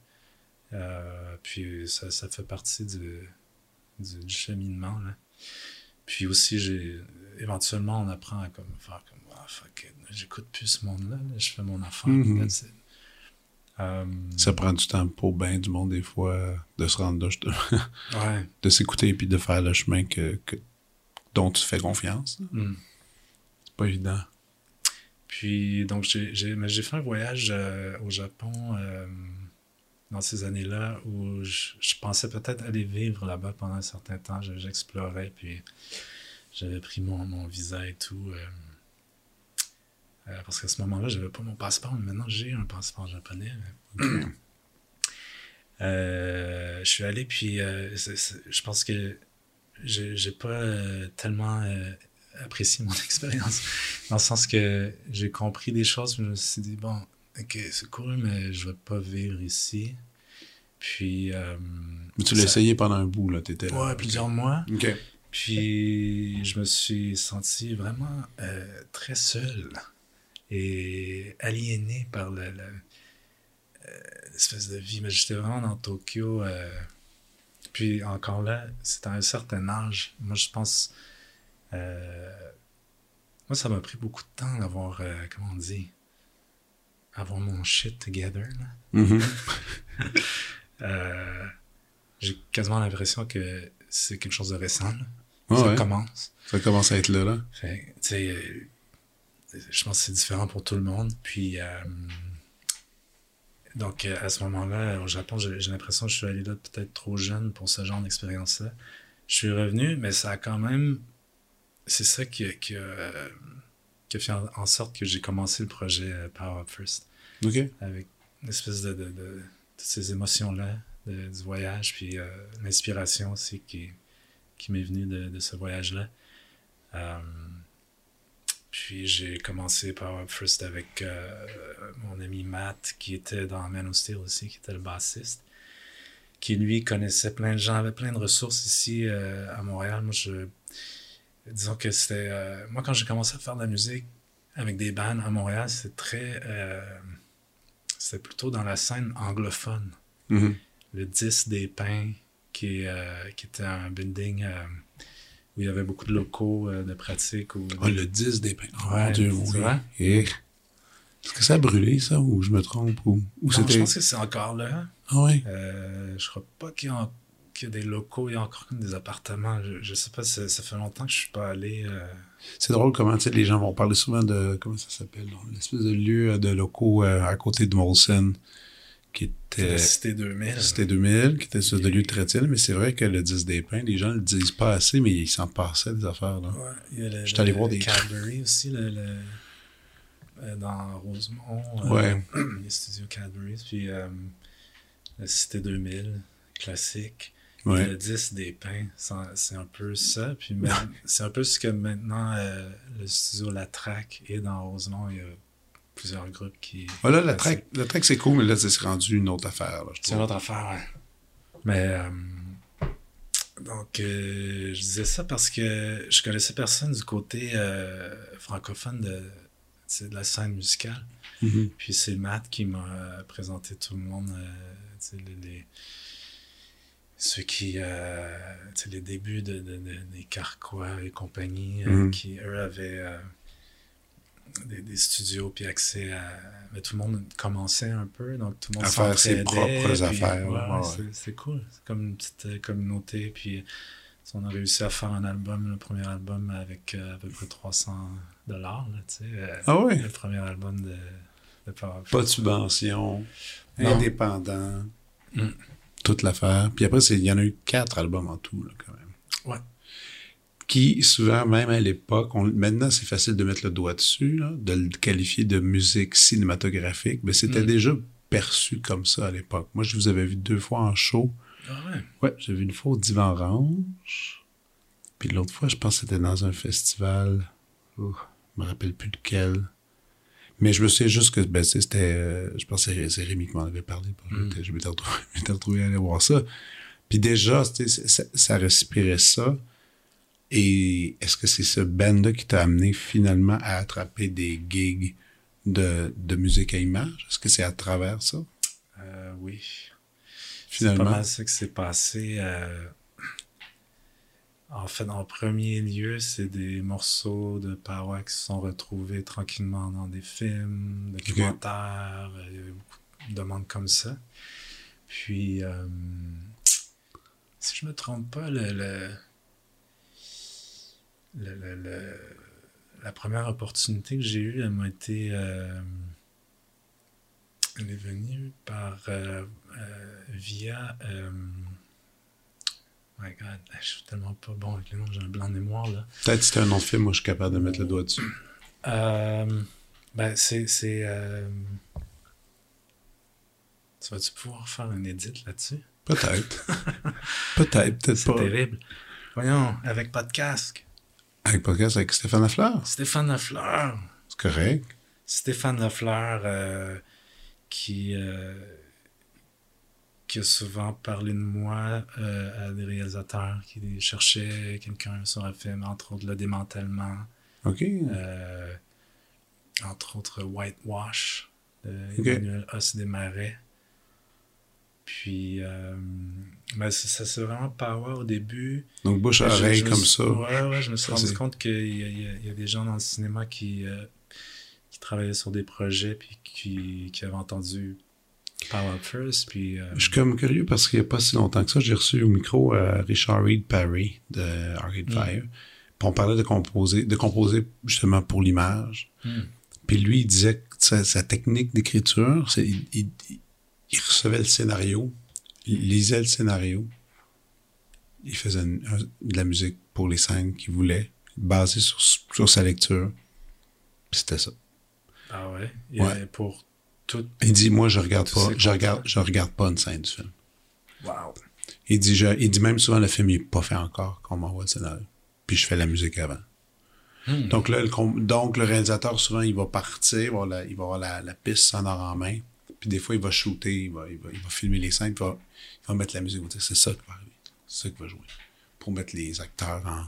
Euh, puis ça, ça fait partie du, du, du cheminement. Là. Puis aussi, j'ai éventuellement, on apprend à comme, faire comme ah, fuck it, j'écoute plus ce monde-là, là, je fais mon affaire. Mhm. Euh, Ça prend du temps pour bien du monde, des fois, de se rendre là, de, ouais. *laughs* de s'écouter puis de faire le chemin que, que- dont tu fais confiance. Mm. C'est pas évident. Puis, donc, j'ai fait un voyage euh, au Japon euh, dans ces années-là où je, je pensais peut-être aller vivre là-bas pendant un certain temps. Je- J'explorais, puis j'avais pris mon, mon visa et tout. euh, euh, parce qu'à ce moment-là, j'avais pas mon passeport, mais maintenant j'ai un passeport japonais. *clears throat* Euh, je suis allé, puis je pense que j'ai pas tellement apprécié mon *laughs* expérience. Dans le sens que j'ai compris des choses, je me suis dit, bon, ok, c'est cool, mais je vais pas vivre ici. Puis. euh, Mais tu l'as ça- essayé pendant un bout, là, t'étais là. Ouais, plusieurs mois. OK. Puis je me suis senti vraiment euh, très seul et aliéné par le- le- euh, l'espèce de vie. Mais j'étais vraiment dans Tokyo. puis encore là, c'était à un certain âge. Moi, je pense. moi, ça m'a pris beaucoup de temps d'avoir, comment on dit, avoir mon shit together. là. Mhm. *laughs* Euh, J'ai quasiment l'impression que c'est quelque chose de récent. là. Ça ouais. commence. Ça commence à être là, là. Fait, euh, je pense que c'est différent pour tout le monde. Puis, euh, donc, à ce moment-là, au Japon, j'ai l'impression que je suis allé là peut-être trop jeune pour ce genre d'expérience-là. Je suis revenu, mais ça a quand même. C'est ça qui, a- qui, a, qui a fait en, sorte que j'ai commencé le projet euh, Power Up First OK. avec une espèce de, de, ces émotions-là du voyage, puis euh, l'inspiration aussi qui, qui m'est venue de, ce voyage-là. Euh, puis j'ai commencé Power Up First avec euh, mon ami Matt, qui était dans Man of Steel aussi, qui était le bassiste, qui lui connaissait plein de gens, avait plein de ressources ici euh, à Montréal. Moi, je, disons que c'était. euh, moi, quand j'ai commencé à faire de la musique avec des bands à Montréal, c'était très. euh, c'était plutôt dans la scène anglophone. Mhm. Le 10 des Pins, qui, euh, qui était un building où il y avait beaucoup de locaux de pratique. Où, Ah, le 10 des pins. Oh Ouais, Dieu, oui. Et... Est-ce que ça a brûlé, ça, ou je me trompe? Ou, ou Non, je pense que c'est encore là. Ah. Euh, je crois pas qu'il y, a en- qu'il y a des locaux, il y a encore comme des appartements. Je, je sais pas, ça, ça fait longtemps que je suis pas allé. euh, C'est drôle comment les gens vont parler souvent de. Comment ça s'appelle? L'espèce de lieu de locaux euh, à côté de Molson qui était. la Cité 2000. C'était 2000, qui était sur de lieu traitine, mais c'est vrai que le 10 des pins, les gens le disent pas assez, mais ils s'en passaient des affaires. Là. Ouais, il y a le, allé voir des- Cadbury aussi, le, le- euh, dans Rosemont. euh, Ouais. *clears throat* les studios Cadbury. Puis euh, la Cité 2000, classique. Ouais. Le 10 des pins, c'est un- peu ça. Puis *laughs* c'est un peu ce que maintenant euh, le studio La Traque est dans Rosemont. Il y a plusieurs groupes qui. Voilà, la track, la track c'est cool, mais là, c'est rendu une autre affaire. C'est une autre affaire, ouais. Mais euh, donc euh, je disais ça parce que je connaissais personne du côté francophone de, de la scène musicale. Mhm. Puis c'est Matt qui m'a présenté tout le monde, les- ceux qui, euh, tu sais, les débuts de, de- de- des Carquois et compagnie, euh, Mhm. qui eux avaient euh, des, des studios puis accès à. Mais tout le monde commençait un peu, donc tout le monde À faire ses propres puis, affaires, ouais, ouais, ouais. c'est- cool, c'est comme une petite euh, communauté. Puis on a réussi à faire un album, le premier album avec euh, à peu près 300 dollars, tu sais. euh, Ah ouais? le premier album de, de Power Pas de subvention, indépendant, Mm. Toute l'affaire. Puis après, il y en a eu quatre albums en tout, là, quand même. Ouais. Qui, souvent, même à l'époque, maintenant, c'est facile de mettre le doigt dessus, là, de le qualifier de musique cinématographique, mais c'était Mm. déjà perçu comme ça à l'époque. Moi, je vous avais vu deux fois en show. Ah ouais? Ouais, j'ai vu une fois au Divan Orange. Puis l'autre fois, je pense que c'était dans un festival. Oh, je me rappelle plus lequel. Mais je me souviens juste que ben, c'est- c'était. euh, je pense que c'est- c'est Rémi qui m'en avait parlé. Mm. Je m'étais retrouvé, *laughs* retrouvé à aller voir ça. Puis déjà, ça, ça respirait ça. Et est-ce que c'est ce band-là qui t'a amené finalement à attraper des gigs de, de musique à image? Est-ce que c'est à travers ça, Euh, oui. C'est finalement? pas mal ça qui s'est passé. euh, En fait, en premier lieu, c'est des morceaux de Power qui se sont retrouvés tranquillement dans des films, documentaires. euh, Il y avait beaucoup de demandes comme ça. Puis, euh, si je me trompe pas, le, le- le- le- la première opportunité que j'ai eue, elle m'a été. euh, elle est venue par. euh, via. My God, je suis tellement pas bon avec les noms, j'ai un blanc de mémoire là. Peut-être que c'était un nom de film, moi je suis capable de mettre le doigt dessus. Euh, ben, c'est. c'est euh, Tu vas-tu pouvoir faire un edit là-dessus? Peut-être. *laughs* peut-être, peut-être C'est pas. terrible. Voyons, avec pas de casque. Avec podcast avec Stéphane Lafleur. Stéphane Lafleur. C'est correct. Stéphane Lafleur euh, qui, euh, qui a souvent parlé de moi euh, à des réalisateurs qui cherchaient quelqu'un sur un film, entre autres Le Démantèlement, OK. euh, entre autres Whitewash de Ok. Emmanuel Os Desmarais. Puis, euh, ben, ça, ça c'est vraiment power au début. Donc bouche à Je- oreille je comme suis- ça. Ouais, ouais, je me suis rendu compte qu'il y, y a des gens dans le cinéma qui, euh, qui travaillaient sur des projets puis qui, qui avaient entendu Power First. Puis, euh, Je suis comme curieux parce qu'il n'y a pas si longtemps que ça, j'ai reçu au micro euh, Richard Reed Parry de Arcade Mm. Fire. Puis on parlait de composer, de composer justement pour l'image. hmm, Puis lui, il disait que sa, sa technique d'écriture, c'est il, il- il recevait le scénario, il lisait le scénario, il faisait une- un- de la musique pour les scènes qu'il voulait, basée sur, sur sa lecture. Puis C'était ça. Ah ouais? Ouais. pour tout. Il dit, moi, je regarde pas, je regarde, je regarde pas une scène du film. Wow. Il dit, je- il dit même souvent, le film n'est pas fait encore, qu'on m'envoie le scénario. Puis je fais la musique avant. Hmm. Donc là, le, donc le réalisateur, souvent, il va partir, il va avoir la, il va avoir la, la piste sonore en main. Puis des fois, il va shooter, il va, il va, il va filmer les scènes, puis il va, il va mettre la musique. Il c'est ça qui va arriver. C'est ça qui va jouer. Pour mettre les acteurs en,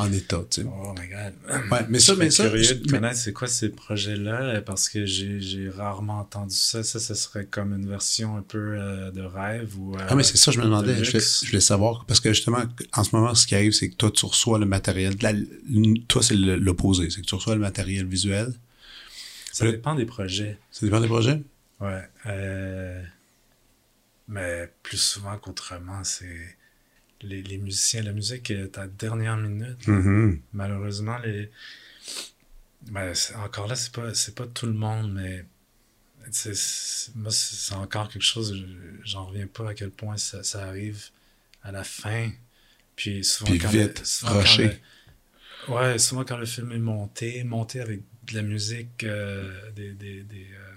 en état, tu sais. Oh my god. Ouais, mais ça, Je mais ça. curieux je- de connaître c'est quoi ces projets-là parce que j'ai rarement entendu ça. Ça, ça serait comme une version un peu euh, de rêve ou. euh, Ah, mais c'est ça, je me demandais. de Je voulais, luxe. je voulais savoir. Parce que justement, en ce moment, ce qui arrive, c'est que toi, tu reçois le matériel. la- toi, c'est l'opposé. C'est que tu reçois le matériel visuel. Ça dépend des projets. Ça dépend des projets? Ouais. euh, Mais plus souvent qu'autrement, c'est. Les, les musiciens, la musique est à la dernière minute. Mhm. Malheureusement, les. Ben, encore là, c'est pas, c'est pas tout le monde, mais. c'est- moi, c'est encore quelque chose, je- j'en reviens pas à quel point ça, ça arrive à la fin. Puis souvent, Puis quand vite, le, souvent quand le- ouais, souvent quand le film est monté, monté avec de la musique, euh, des, des, des, euh,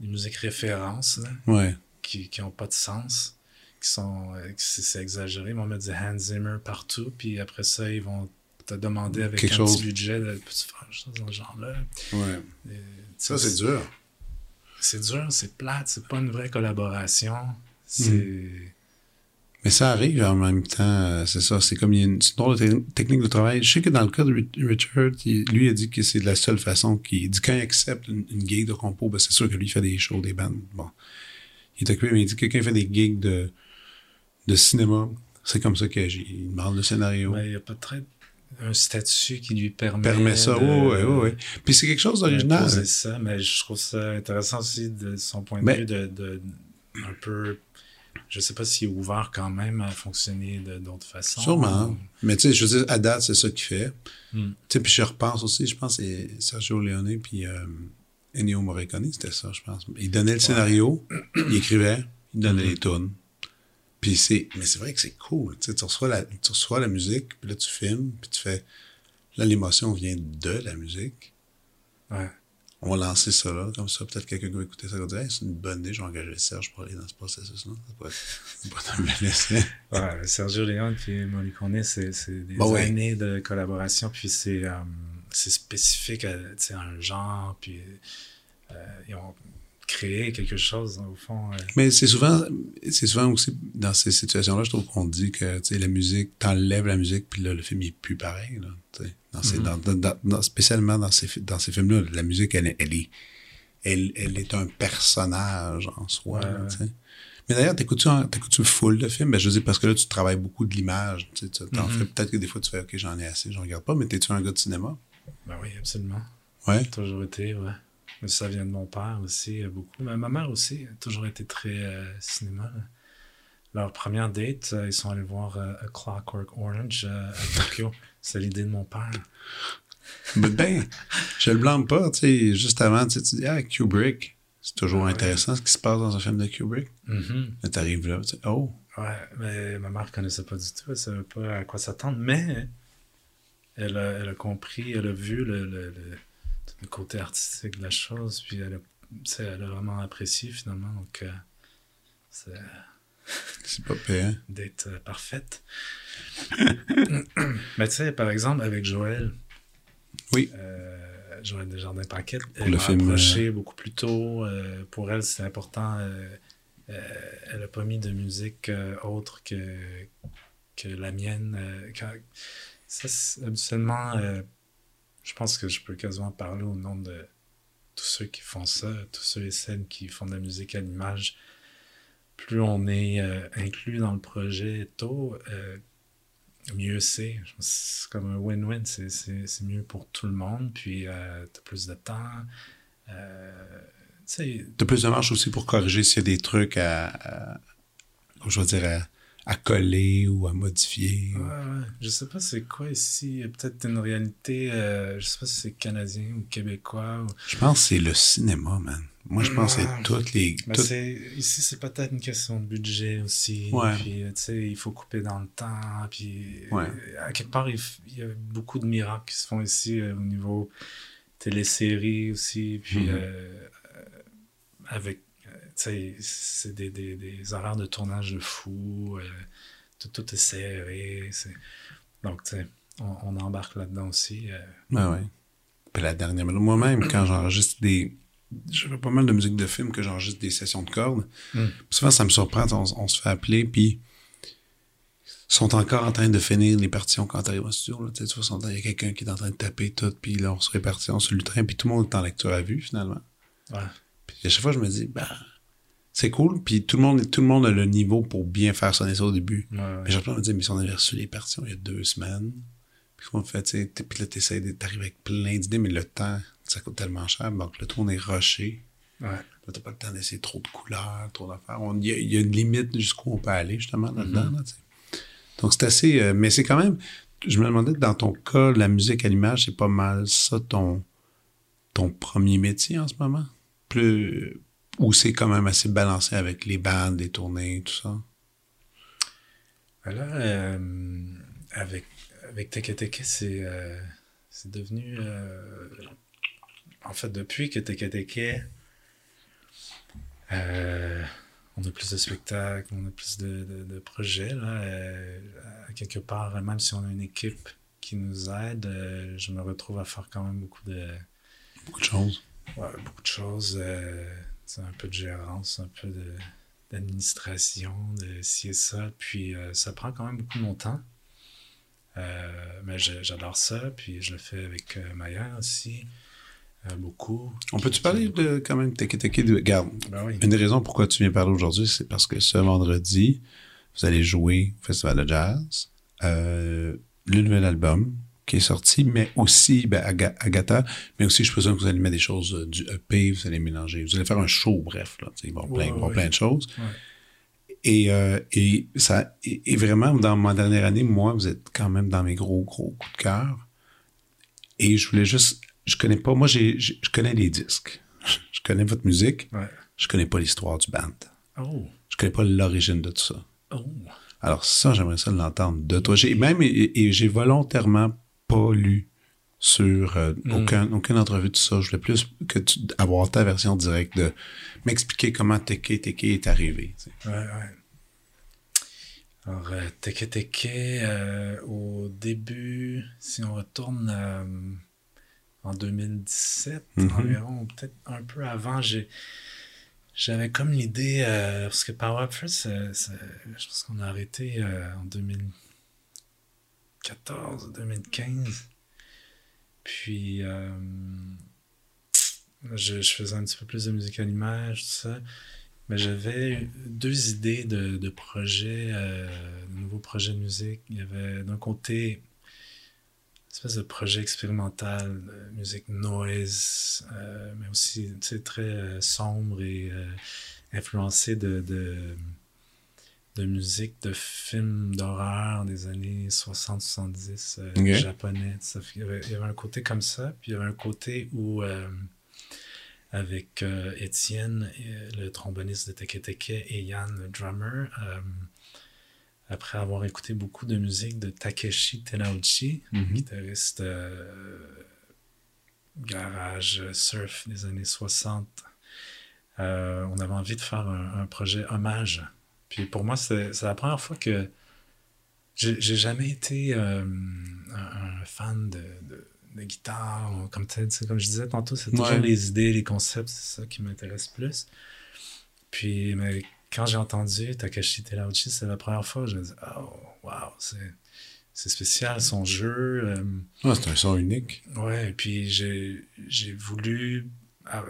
des musiques références, là, Ouais. qui qui ont pas de sens, qui sont euh, c'est c'est exagéré, ils vont mettre du Hans Zimmer partout, puis après ça ils vont te demander avec Quelque un chose. petit budget de peux-tu faire quelque chose dans ce genre-là. Ouais. Et, Ça, tu c'est dur. C'est dur, c'est plate, c'est pas une vraie collaboration. C'est Hmm. Mais ça arrive en même temps, euh, c'est ça. C'est comme il y a une, c'est une drôle de technique de travail. Je sais que dans le cas de Ri- Richard, il- lui a dit que c'est la seule façon qu'il dit quand il accepte une, une gig de compo, ben c'est sûr que lui il fait des shows, des bandes. Bon. Il est occupé, mais il dit que quand il fait des gigs de, de cinéma, c'est comme ça qu'il demande le scénario. mais il y a peut-être un statut qui lui permet permet ça. Oui, oui, oui. Puis c'est quelque chose d'original. d'imposer ça, mais je trouve ça intéressant aussi de son point de vue de, de un peu je sais pas s'il est ouvert quand même à fonctionner d'autres façons. Sûrement. Mais tu sais, je veux dire, à date, c'est ça qu'il fait. Hmm. Tu sais, puis je repense aussi, je pense c'est Sergio Leone puis euh, Ennio Morricone, c'était ça, je pense. Il donnait le scénario, il écrivait, il donnait les tunes. Puis c'est... Mais c'est vrai que c'est cool. Tu sais, tu reçois la, tu reçois la musique, puis là, tu filmes, puis tu fais... Là, l'émotion vient de la musique. Ouais. On va lancer ça là, comme ça. Peut-être quelqu'un qui va écouter ça va dire hey, c'est une bonne idée, je vais engager Serge pour aller dans ce processus-là. Ça pourrait être, un bel essai. Ouais, Sergio Leone puis Morricone, c'est c'est des Bah années de collaboration, puis c'est euh, c'est spécifique à tu sais, un genre, puis euh, ils ont créé quelque chose, au fond. euh, Mais c'est souvent, c'est souvent aussi dans ces situations-là, je trouve qu'on dit que la musique, t'enlèves la musique, puis là, le film il est plus pareil. Là, dans ces, Mhm. dans, dans- dans- dans- spécialement dans ces, dans ces films-là, la musique, elle, est- elle, est, elle, elle est un personnage en soi. Ouais, là, ouais. tu sais. Mais d'ailleurs, t'écoutes-tu, t'écoutes-tu full de films? Ben, je veux dire, parce que là, tu travailles beaucoup de l'image. Tu Mhm. fais peut-être que des fois, tu fais, OK, j'en ai assez, je regarde pas, mais t'es-tu un gars de cinéma? Ben oui, absolument. Ouais. Toujours été, ouais. Mais ça vient de mon père aussi, euh, beaucoup. Mais ma mère aussi a toujours été très euh, cinéma. Leur première date, euh, ils sont allés voir euh, A Clockwork Orange euh, à Tokyo. *laughs* C'est l'idée de mon père. Mais ben, je le blâme pas, sais, juste avant, tu dis, ah, Kubrick, c'est toujours Ah ouais. intéressant ce qui se passe dans un film de Kubrick. Mhm. Là, t'arrives là, tu oh, Ouais, mais ma mère connaissait pas du tout, elle savait pas à quoi s'attendre, mais elle a, elle a compris, elle a vu le, le, le- le côté artistique de la chose, puis elle a, elle vraiment apprécié finalement, donc euh, c'est c'est pas payant. d'être euh, parfaite. *coughs* mais tu sais, par exemple, avec Joël, Oui. euh, Joël Desjardins-Paquette, Pour elle le m'a approché beaucoup plus tôt. euh, pour elle, c'est important. euh, euh, elle a pas mis de musique euh, autre que, que la mienne. euh, quand- ça, habituellement, euh, je pense que je peux quasiment parler au nom de tous ceux qui font ça, tous ceux et celles qui font de la musique à l'image. Plus on est euh, inclus dans le projet tôt, euh, mieux c'est. C'est comme un win-win. C'est- mieux pour tout le monde. Puis, euh, t'as plus de temps. T'as plus de marche aussi pour corriger s'il y a des trucs à, à- je veux dire, à, à coller ou à modifier. Ouais, ouais. Je sais pas c'est quoi ici. Peut-être une réalité. euh, je sais pas si c'est canadien ou québécois. ou- Je pense que c'est le cinéma, man. Moi, je pense que Ouais. c'est toutes les... Toutes- ici, c'est peut-être une question de budget aussi. Ouais. Puis, euh, tu sais, il faut couper dans le temps. Puis, Ouais. euh, à quelque part, il, y a beaucoup de miracles qui se font ici euh, au niveau téléséries aussi. Puis, Mhm. euh, avec, c'est des, des, des horaires de tournage de fou. euh, tout, tout est serré. Donc, tu sais, on, on embarque là-dedans aussi. euh. Ben ouais. Puis la dernière. Moi-même, quand j'enregistre des. Je fais pas mal de musique de film que j'enregistre des sessions de cordes. Mm. Souvent, ça me surprend, on, on se fait appeler, puis sont encore en train de finir les partitions quand t'arrives en studio. Là, tu vois, il y a quelqu'un qui est en train de taper tout, puis là, on se répartit, on sur le train, puis tout le monde est en lecture à vue, finalement. Ouais. Puis à chaque fois, je me dis, bah, c'est cool, puis tout le monde, tout le monde a le niveau pour bien faire sonner ça au début. Ouais, ouais. Mais j'ai me dire, mais si on avait reçu les partitions il y a deux semaines, puis qu'on fait, tu sais, puis là, t'essayes d'arriver avec plein d'idées, mais le temps, ça coûte tellement cher, donc là, tout le monde est rushé. Ouais. Là, t'as pas le temps d'essayer trop de couleurs, trop d'affaires. On- Il y, a- il y a une limite jusqu'où on peut aller, justement, là-dedans. là. Donc, c'est assez... euh, mais c'est quand même... Je me demandais, dans ton cas, la musique à l'image, c'est pas mal ça, ton, ton premier métier en ce moment? Plus... Ou c'est quand même assez balancé avec les bandes, les tournées, tout ça? Ben Là, euh, avec, avec Teke Teke, c'est euh, c'est devenu. euh, en fait, depuis que Teke Teke, on a plus de spectacles, on a plus de, de- de projets. Là, quelque part, même si on a une équipe qui nous aide, je me retrouve à faire quand même beaucoup de, Beaucoup de choses. Ouais, beaucoup de choses. Sais, un peu de gérance, un peu de- d'administration, de, ci et ça. Puis euh, ça prend quand même beaucoup de mon temps. Euh, mais j'adore ça. Puis je le fais avec euh, Maya aussi. euh, beaucoup. On peut-tu parler de, quand même, Teke Teke? de- Regarde, Ben oui. Une des raisons pourquoi tu viens parler aujourd'hui, c'est parce que ce vendredi, vous allez jouer au Festival de Jazz, euh, le nouvel album qui est sorti, mais aussi ben, Aga- Agatha, mais aussi je présume que vous allez mettre des choses euh, du EP, vous allez mélanger, vous allez faire un show, bref, là, tu sais, bon, plein, Ouais, ouais. plein de choses. Ouais. Et, euh, et ça, et, et vraiment, dans ma dernière année, moi, vous êtes quand même dans mes gros, gros coups de cœur. Et je voulais juste, je connais pas, moi, j'ai, je connais les disques. *laughs* Je connais votre musique. Je connais pas l'histoire du band. Oh. Je connais pas l'origine de tout ça. Oh. Alors ça, j'aimerais ça l'entendre de toi. J'ai même et, et j'ai volontairement pas lu sur euh, Mm. aucun, aucune entrevue de ça. Je voulais plus que tu, avoir ta version directe de m'expliquer comment Teke Teke est arrivé. tu sais. Ouais, ouais. Alors, euh, Teke Teke, euh, au début, si on retourne euh, en 2017 Mhm. environ, peut-être un peu avant, j'ai, j'avais comme l'idée, parce que Power Up First, je pense qu'on a arrêté en 2014, 2015. Puis, euh, je, je faisais un petit peu plus de musique à tout ça. Mais j'avais deux idées de, de projets, euh, de nouveaux projets de musique. Il y avait d'un côté une espèce de projet expérimental, musique noise, euh, mais aussi très sombre et influencé de, de musique de films d'horreur des années 60-70 euh, japonais. Ça il, y avait, il y avait un côté comme ça, puis il y avait un côté où... euh, avec euh, Étienne, le tromboniste de Teke Teke, et Yann, le drummer. après avoir écouté beaucoup de musique de Takeshi Tenauchi, Mhm. guitariste garage surf des années 60, euh, on avait envie de faire un, un projet hommage. Puis pour moi, c'est la première fois que j'ai jamais été euh, un, un fan de, de- de guitare. ou Comme, comme je disais tantôt, c'est toujours Ouais. les idées, les concepts, c'est ça qui m'intéresse plus. Puis, mais quand j'ai entendu Takashi Terauchi, c'est la première fois, je me dis, oh, wow, c'est c'est spécial son jeu. euh, Ah, c'est un son unique. Ouais, et puis j'ai j'ai voulu euh,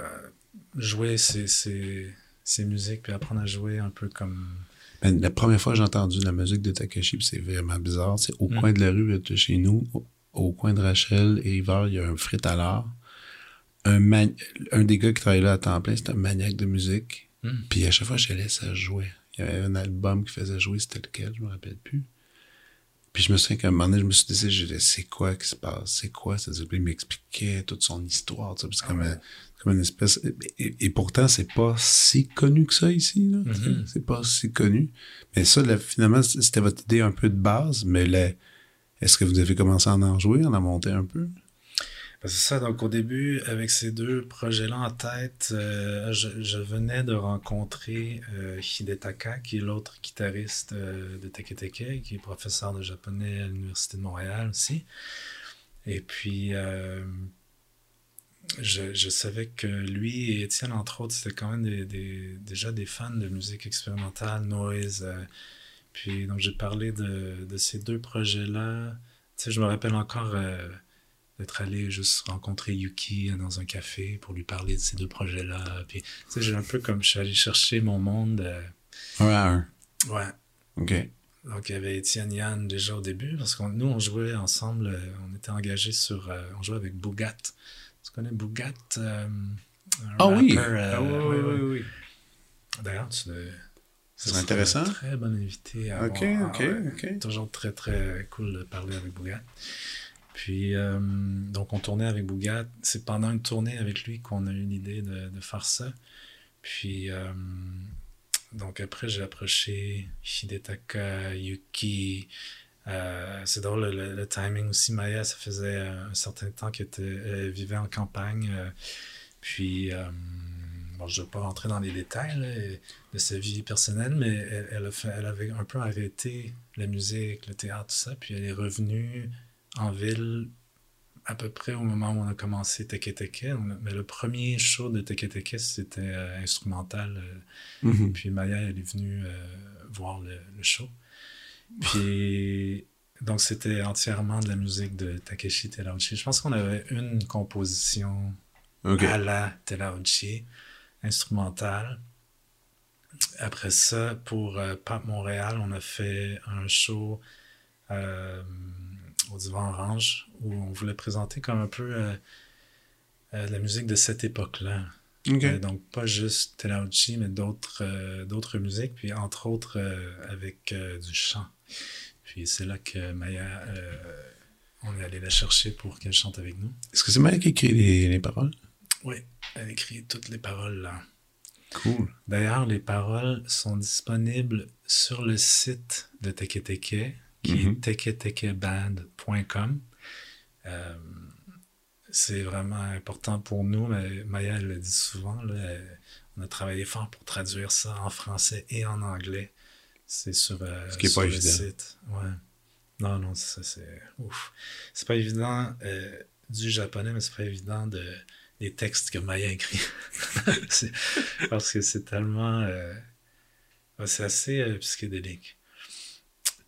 jouer ces, ces, ces musiques, puis apprendre à jouer un peu comme. Ben, la première fois que j'ai entendu la musique de Takashi, c'est vraiment bizarre. C'est au Mm. coin de la rue de chez nous, au, au coin de Rachel et Hiver, il y a un frit à l'art. Un, un des gars qui travaillait là à temps plein, c'était un maniaque de musique. Mm. Puis à chaque fois que j'allais, ça jouait. Il y avait un album qui faisait jouer, c'était lequel, je me rappelle plus. Puis je me souviens qu'à un moment donné, je me suis dit, c'est quoi qui se passe? C'est quoi? ça Puis il m'expliquait toute son histoire. tu sais, C'est comme, un- comme une espèce. Et, et pourtant, c'est pas si connu que ça ici. Là. Mhm. C'est pas si connu. Mais ça, là, finalement, c'était votre idée un peu de base, mais là, est-ce que vous avez commencé à en jouer, à en monter un peu? Ben, c'est ça, donc au début, avec ces deux projets-là en tête, euh, je, je venais de rencontrer euh, Hidetaka, qui est l'autre guitariste euh, de Teke Teke, qui est professeur de japonais à l'Université de Montréal aussi. Et puis, euh, je, je savais que lui et Étienne, entre autres, c'était quand même des, des- déjà des fans de musique expérimentale, noise. euh, Puis donc j'ai parlé de, de, ces deux projets-là. Tu sais, je me rappelle encore euh, d'être allé juste rencontrer Yuki dans un café pour lui parler de ces deux projets-là. Puis tu sais, j'ai un peu comme je suis allé chercher mon monde. Euh, un. Ouais. OK. Donc, il y avait Étienne Yann déjà au début, parce que nous, on jouait ensemble, euh, on était engagés sur. euh, on jouait avec Bougat. Tu connais Bougat euh, Ah oui. euh, Ah oui, oui. D'ailleurs, tu. C'est ce serait intéressant. un Très bon invité à OK, avoir. OK, Ah ouais. OK. Toujours très, très cool de parler avec Bougat. Puis, euh, donc, on tournait avec Bougat. C'est pendant une tournée avec lui qu'on a eu l'idée de, de faire ça. Puis, euh, donc, après, j'ai approché Hidetaka, Yuki. Euh, c'est drôle, le, le timing aussi. Maya, ça faisait euh, un certain temps qu'elle elle vivait en campagne. euh, puis, euh, bon, je ne vais pas rentrer dans les détails là, de sa vie personnelle, mais elle, elle a fait- elle avait un peu arrêté la musique, le théâtre, tout ça. Puis, elle est revenue en ville à peu près au moment où on a commencé Teke Teke. Mais le premier show de Teke Teke, c'était euh, instrumental. euh, Mhm. puis Maya, elle est venue euh, voir le, le show. Puis, donc, c'était entièrement de la musique de Takeshi Terauchi. Je pense qu'on avait une composition à la Terauchi, instrumentale. Après ça, pour euh, Pape Montréal, on a fait un show euh, au Divan Orange où on voulait présenter comme un peu euh, la musique de cette époque-là. Donc, pas juste Terauchi, mais d'autres d'autres musiques, puis entre autres avec du chant. Puis c'est là que Maya, euh, on est allé la chercher pour qu'elle chante avec nous. Est-ce que c'est Maya qui écrit les, les paroles? Oui, elle écrit toutes les paroles là. Cool. D'ailleurs, les paroles sont disponibles sur le site de Teke Teke, qui est teketekeband.com. Euh, c'est vraiment important pour nous, mais Maya elle le dit souvent. là, on a travaillé fort pour traduire ça en français et en anglais. C'est sur, euh, Ce qui est pas évident. site. Ouais. Non, non, ça c'est ouf. C'est pas évident euh, du japonais, mais c'est pas évident de les textes que Maya écrit. *laughs* Parce que c'est tellement. euh, c'est assez euh, psychédélique.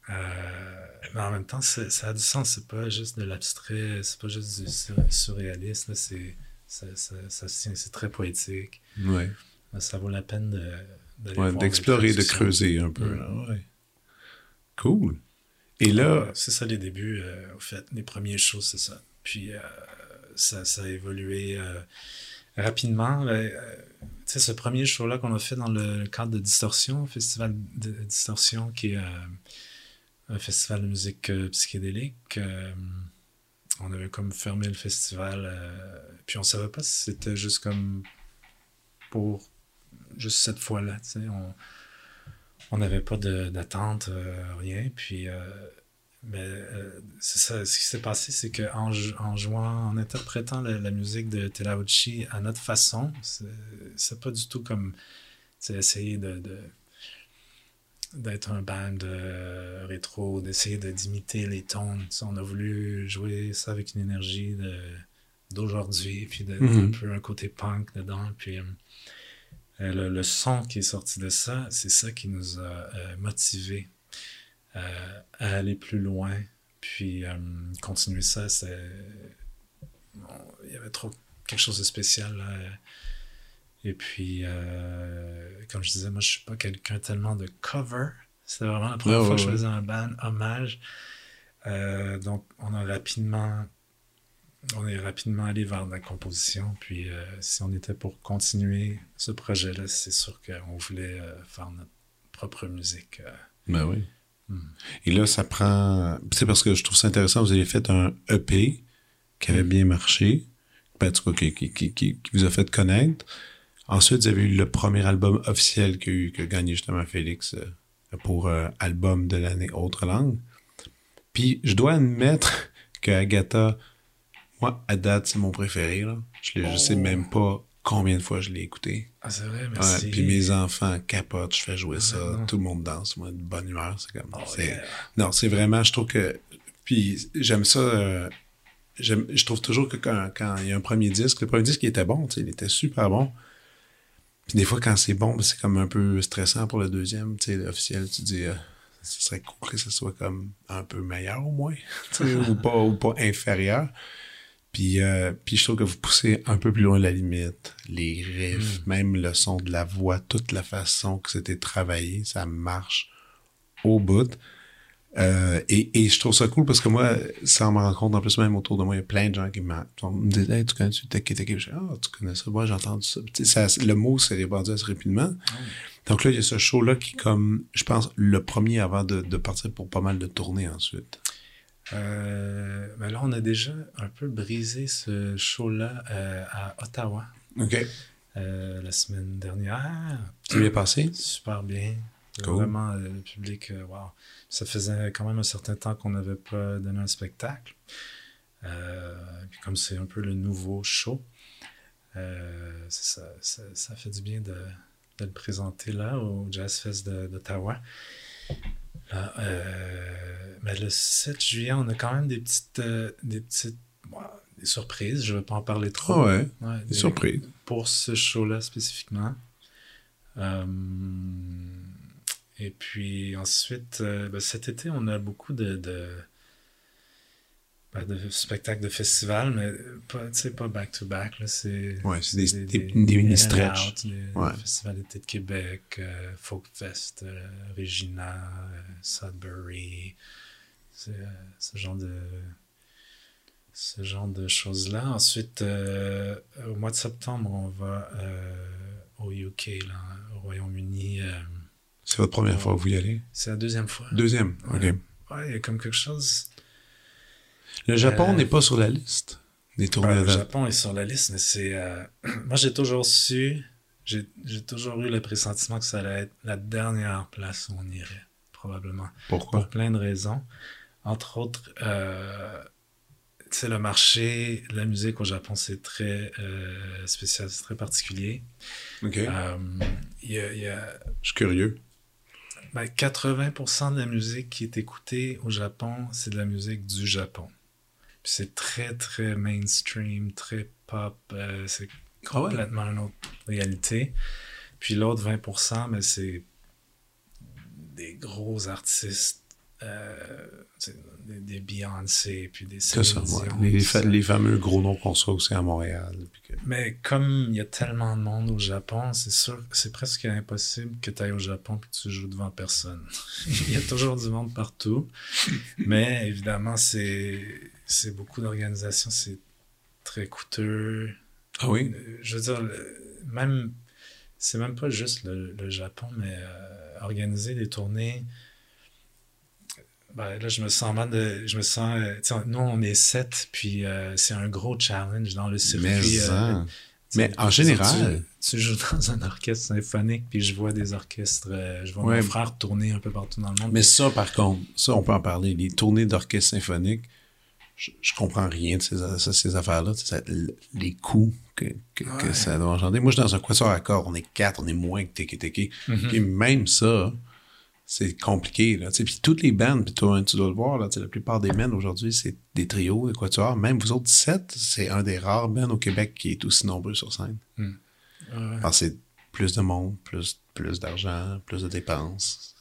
Mais en même temps, ça a du sens. C'est pas juste de l'abstrait, c'est pas juste du sur- surréalisme. C'est ça, très poétique. Ouais. Ça vaut la peine de, Ouais, D'explorer, de creuser un peu. Mm. ouais. Cool. Et là, c'est ça les débuts, euh, au fait. Les premières choses, c'est ça. Puis euh, ça, ça a évolué euh, rapidement. Euh, tu sais, ce premier show-là qu'on a fait dans le cadre de Distorsion, Festival de Distorsion, qui est un festival de musique psychédélique. on avait comme fermé le festival, euh, puis on savait pas si c'était juste comme pour juste cette fois-là. tu sais, On n'avait pas d'attente, euh, rien. Puis, euh, mais euh, c'est ça. Ce qui s'est passé, c'est qu'en en jouant, en interprétant la, la musique de Terauchi à notre façon, c'est pas du tout comme essayer de. de- d'être un band euh, rétro, d'essayer de- d'imiter les tons. On a voulu jouer ça avec une énergie d'aujourd'hui, puis de, un peu un côté punk dedans. Puis le, le son qui est sorti de ça, c'est ça qui nous a euh, motivés euh, à aller plus loin. Puis euh, continuer ça, c'est. Il y avait trop quelque chose de spécial. là. Et puis, euh, comme je disais, moi, je suis pas quelqu'un tellement de cover. C'était vraiment la première Ouais, fois ouais, que je ouais. faisais un band hommage. Euh, donc, on a rapidement. On est rapidement allé vers la composition. Puis, euh, si on était pour continuer ce projet-là, c'est sûr qu'on voulait euh, faire notre propre musique. euh. ben oui. Hmm. Et là, ça prend. C'est parce que je trouve ça intéressant. Vous avez fait un EP qui avait bien marché, ben, en tout cas, qui, qui, qui, qui- vous a fait connaître. Ensuite, vous avez eu le premier album officiel que, eu- que a gagné justement Félix pour album de l'année Autre langue. Puis, je dois admettre *laughs* que Agatha, moi, à date, c'est mon préféré. Là. Je, je sais même pas combien de fois je l'ai écouté. Ah, c'est vrai, Ouais, merci. puis mes enfants capotent, je fais jouer ça, non. tout le monde danse, moi, de bonne humeur, c'est comme... Oh, yeah. Non, c'est vraiment, je trouve que... Puis j'aime ça, euh, je trouve toujours que quand, quand il y a un premier disque, le premier disque, il était bon, il était super bon. Puis des fois, quand c'est bon, ben, c'est comme un peu stressant pour le deuxième, tu sais, l'officiel, tu dis... euh, ce serait cool que ce soit comme un peu meilleur au moins, *laughs* ou, pas, ou pas inférieur. Puis, euh, puis je trouve que vous poussez un peu plus loin la limite. Les riffs, même le son de la voix, toute la façon que c'était travaillé, ça marche au bout. Euh, et, et, je trouve ça cool parce que moi, ça me rend compte, en plus, même autour de moi, il y a plein de gens qui me disent Hey, tu connais-tu Teki Teki Je dis Ah, tu connais ça? Moi, j'ai entendu ça. ça. Le mot s'est répandu assez rapidement. Ah Donc là, il y a ce show-là qui est comme, je pense, le premier avant de, de partir pour pas mal de tournées ensuite. Euh, ben là, on a déjà un peu brisé ce show-là euh, à Ottawa. OK. Euh, la semaine dernière. Tu bien passé? Super bien. Vraiment, euh, le public, wow. Ça faisait quand même un certain temps qu'on n'avait pas donné un spectacle. Puis comme c'est un peu le nouveau show, ça, ça, ça, fait du bien de, de, le présenter là au Jazz Fest d'Ottawa. Mais le 7 juillet, on a quand même des petites, des petites des surprises. Je ne vais pas en parler trop. Ah ouais, des, surprises. Pour ce show-là spécifiquement. Et puis ensuite, euh, ben, cet été, on a beaucoup de, de, ben, de spectacles de festivals, mais pas, pas back-to-back. C'est ouais, des, des, des, des mini-stretch. Ouais. Festival d'été de Québec, euh, Folk Fest, euh, Regina, euh, Sudbury. C'est ce genre de ce genre de choses-là. Ensuite, au mois de septembre, on va au UK, là, au Royaume-Uni. C'est votre première fois que vous y allez? C'est la deuxième fois. Deuxième, ok. Ouais, il y a comme quelque chose. Le Japon euh, n'est pas sur la liste des tournées. le Japon est sur la liste, mais c'est. Euh, *clears throat* moi, j'ai toujours su, j'ai toujours eu le pressentiment que ça allait être la dernière place où on irait, probablement. Pourquoi? Pour plein de raisons. Entre autres, euh, c'est le marché de la musique au Japon, c'est très euh, spécial, c'est très particulier. OK. y y a... Je suis curieux. 80% ben, de la musique qui est écoutée au Japon, c'est de la musique du Japon. C'est très, très mainstream, très pop. Euh, c'est ah complètement une autre réalité. Puis l'autre 20%, mais c'est des gros artistes. Euh, des, des, Beyoncé, puis des ça, les, les, fameux gros noms qu'on soit aussi à Montréal. Mais comme il y a tellement de monde au Japon, c'est sûr c'est presque impossible que tu ailles au Japon et que tu joues devant personne. *laughs* il y a toujours du monde partout. Mais évidemment, c'est beaucoup d'organisations, c'est très coûteux. Ah oui? Euh, je veux dire, même, c'est même pas juste le, Japon, mais euh, organiser des tournées ben, là, je me sens mal de. Je me sens. Euh, nous, on est sept, puis euh, c'est un gros challenge dans le circuit. Mais, euh, mais en général. Tu, joues dans un orchestre symphonique, puis je vois des orchestres. je vois mon frère tourner un peu partout dans le monde. Mais ça, par contre, ça, on peut en parler. Les tournées d'orchestre symphonique, je, je, comprends rien de ces, ces affaires-là. Les coûts que, que, ça doit engendrer. Moi, je suis dans un quatuor à corps. On est quatre, on est moins que Teki Teki. Mm-hmm. Puis même ça c'est compliqué. Là, puis toutes les bandes, puis toi, tu dois le voir, là, la plupart des bands aujourd'hui, c'est des trios, vois Même vous autres, 17, c'est un des rares bands au Québec qui est aussi nombreux sur scène. Hmm. Parce que c'est plus de monde, plus, plus d'argent, plus de dépenses.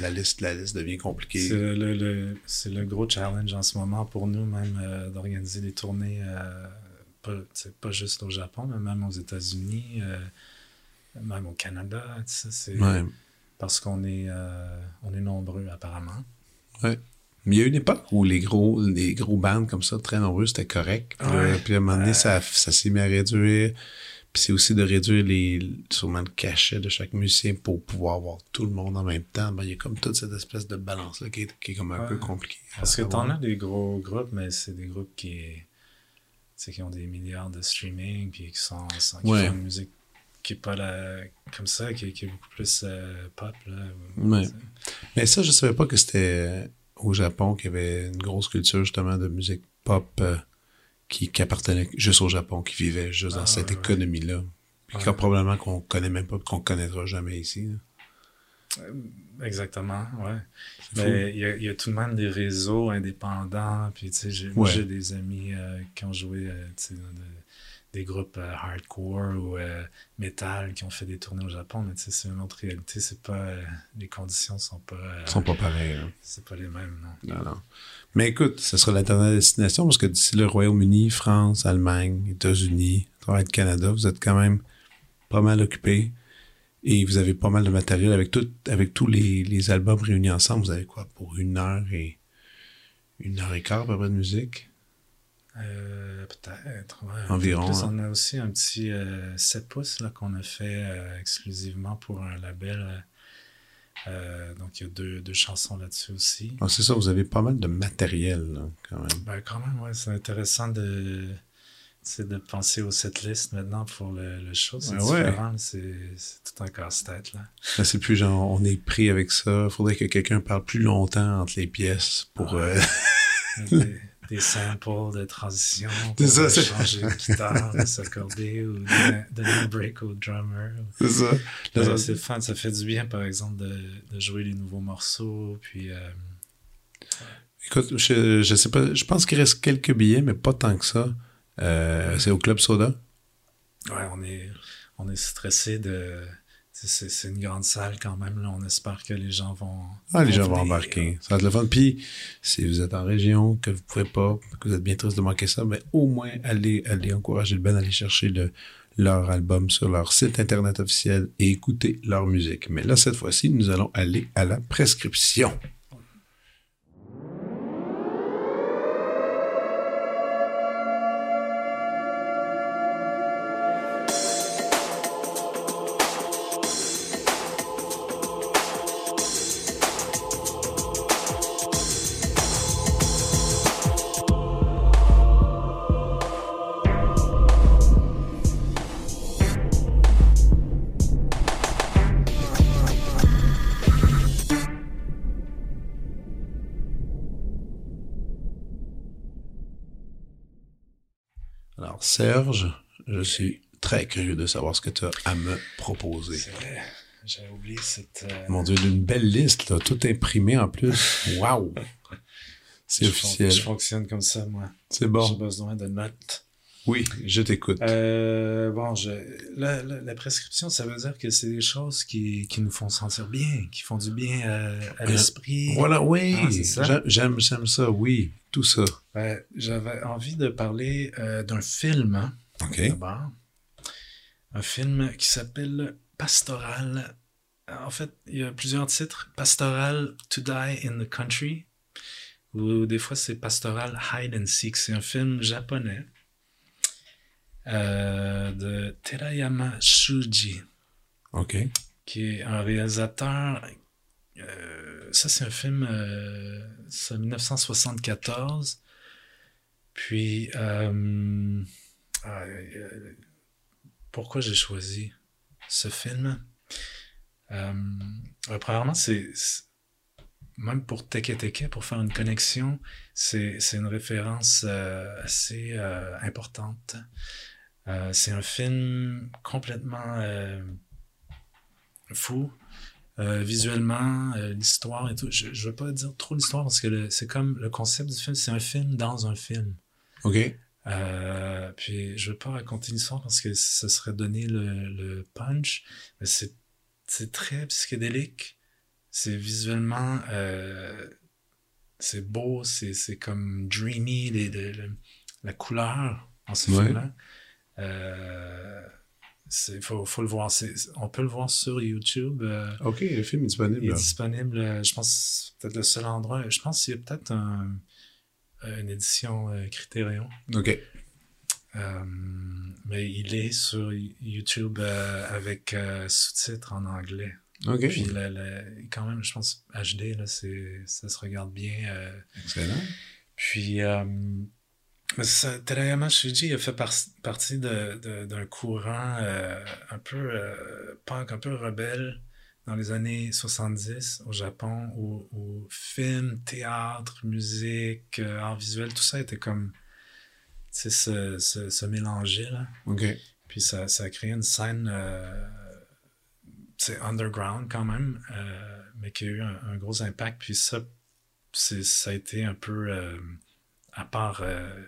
la, liste, la liste devient compliquée. C'est le, le, le, gros challenge en ce moment pour nous, même euh, d'organiser des tournées, euh, pas, pas, juste au Japon, mais même aux États-Unis, euh, même au Canada. C'est, parce qu'on est, on est nombreux, apparemment. Oui. Mais il y a une époque où les gros, les gros bands comme ça, très nombreux, c'était correct. Puis, à un moment donné, ça, ça s'est mis à réduire. Puis c'est aussi de réduire les, sûrement le cachet de chaque musicien pour pouvoir avoir tout le monde en même temps. Ben, il y a comme toute cette espèce de balance-là qui est, qui est comme un peu compliquée. Parce que t'en as des gros groupes, mais c'est des groupes qui, qui ont des milliards de streaming, puis qui sont, qui font une musique qui est pas la, comme ça, qui, est beaucoup plus euh, pop. Là, Mais ça, je savais pas que c'était au Japon qu'il y avait une grosse culture justement de musique pop euh, qui, qui, appartenait juste au Japon, qui vivait juste dans ah, cette économie-là. Puis probablement qu'on connaît même pas, qu'on connaîtra jamais ici. Euh, exactement, ouais. Mais il y, y, a tout de même des réseaux indépendants. Puis, tu sais, moi, j'ai des amis qui ont joué, tu sais, des groupes euh, hardcore ou euh, metal qui ont fait des tournées au Japon, mais c'est une autre réalité. C'est pas, euh, les conditions sont pas. sont pas pareilles. Hein. C'est pas les mêmes, non. Non, non. Mais écoute, ce sera la dernière destination parce que d'ici le Royaume-Uni, France, Allemagne, États-Unis, le Canada, vous êtes quand même pas mal occupés. Et vous avez pas mal de matériel avec tout, avec tous les, les albums réunis ensemble. Vous avez quoi pour une heure et une heure et quart à peu près de musique? Euh, peut-être. Environ. Plus, on a aussi un petit 7 euh, pouces qu'on a fait euh, exclusivement pour un label. Donc, il y a deux, deux chansons là-dessus aussi. Ah, c'est ça, vous avez pas mal de matériel, quand même. Ben, quand même, ouais. C'est intéressant de, de penser au setlist maintenant pour le, le show. C'est différent. C'est tout un casse-tête, là. c'est plus genre, on est pris avec ça. Il faudrait que quelqu'un parle plus longtemps entre les pièces pour... *laughs* des samples de transition pour ça, changer de guitare, de s'accorder ou donner un break au drummer. C'est ça. c'est fun, ça fait du bien par exemple de, de jouer les nouveaux morceaux, puis... Euh, Écoute, je, je sais pas, je pense qu'il reste quelques billets, mais pas tant que ça. Euh, c'est au Club Soda? Ouais, on est, on est stressé de c'est une grande salle quand même. Là. On espère que les gens vont. Ah, les gens vont embarquer. Ça va être le fun. Puis, si vous êtes en région, que vous pouvez pas, que vous êtes bien triste de manquer ça, mais au moins, allez, allez encourager le Ben, allez chercher le, leur album sur leur site internet officiel et écouter leur musique. Mais là, cette fois-ci, nous allons aller à la prescription. Serge, je suis très curieux de savoir ce que tu as à me proposer. C'est vrai. J'ai oublié cette. Euh, Mon Dieu, d'une belle liste, là, tout imprimé en plus. Waouh! *laughs* C'est officiel. je fonctionne comme ça, moi. C'est bon. J'ai besoin de notes. Oui, je t'écoute. Euh, bon, je, la, prescription, ça veut dire que c'est des choses qui, qui, nous font sentir bien, qui font du bien euh, à, l'esprit. Voilà, oui. Ah, j'aime, j'aime ça, oui tout ça? Ben, j'avais envie de parler euh, d'un film. Hein, d'abord. Un film qui s'appelle Pastoral. En fait, il y a plusieurs titres. Pastoral to Die in the Country. Ou des fois, c'est Pastoral Hide and Seek. C'est un film japonais euh, de Terayama Shuji. OK. Qui est un réalisateur euh, ça, c'est un film, euh, c'est 1974. Puis, euh, pourquoi j'ai choisi ce film? premièrement, c'est même pour Teke Teke, pour faire une connexion, c'est une référence assez importante. C'est un film complètement fou. Euh, visuellement, euh, l'histoire et tout. Je, je veux pas dire trop l'histoire parce que c'est comme le concept du film, c'est un film dans un film. OK. Euh, puis je veux pas raconter l'histoire parce que ce serait donner le, le punch, mais c'est, c'est très psychédélique. C'est visuellement, c'est beau, c'est, c'est comme dreamy, les, la couleur en ce film-là. Il faut, faut, le voir. On peut le voir sur YouTube. Euh, OK, le film est disponible. Il est disponible, euh, je pense, peut-être le seul endroit. Je pense qu'il y a peut-être un, une édition euh, Criterion. OK. mais il est sur YouTube avec sous-titres en anglais. OK. Puis quand même, je pense, HD, là, ça se regarde bien. Excellent. Puis ça, Terayama Shuji a fait partie d'un courant euh, un peu euh, punk, un peu rebelle dans les années 70 au Japon, où, film, théâtre, musique, euh, art visuel, tout ça était comme se, se, se mélanger. Là. Puis ça, ça a créé une scène c'est underground quand même, mais qui a eu un, un, gros impact. Puis ça, ça a été un peu à part euh,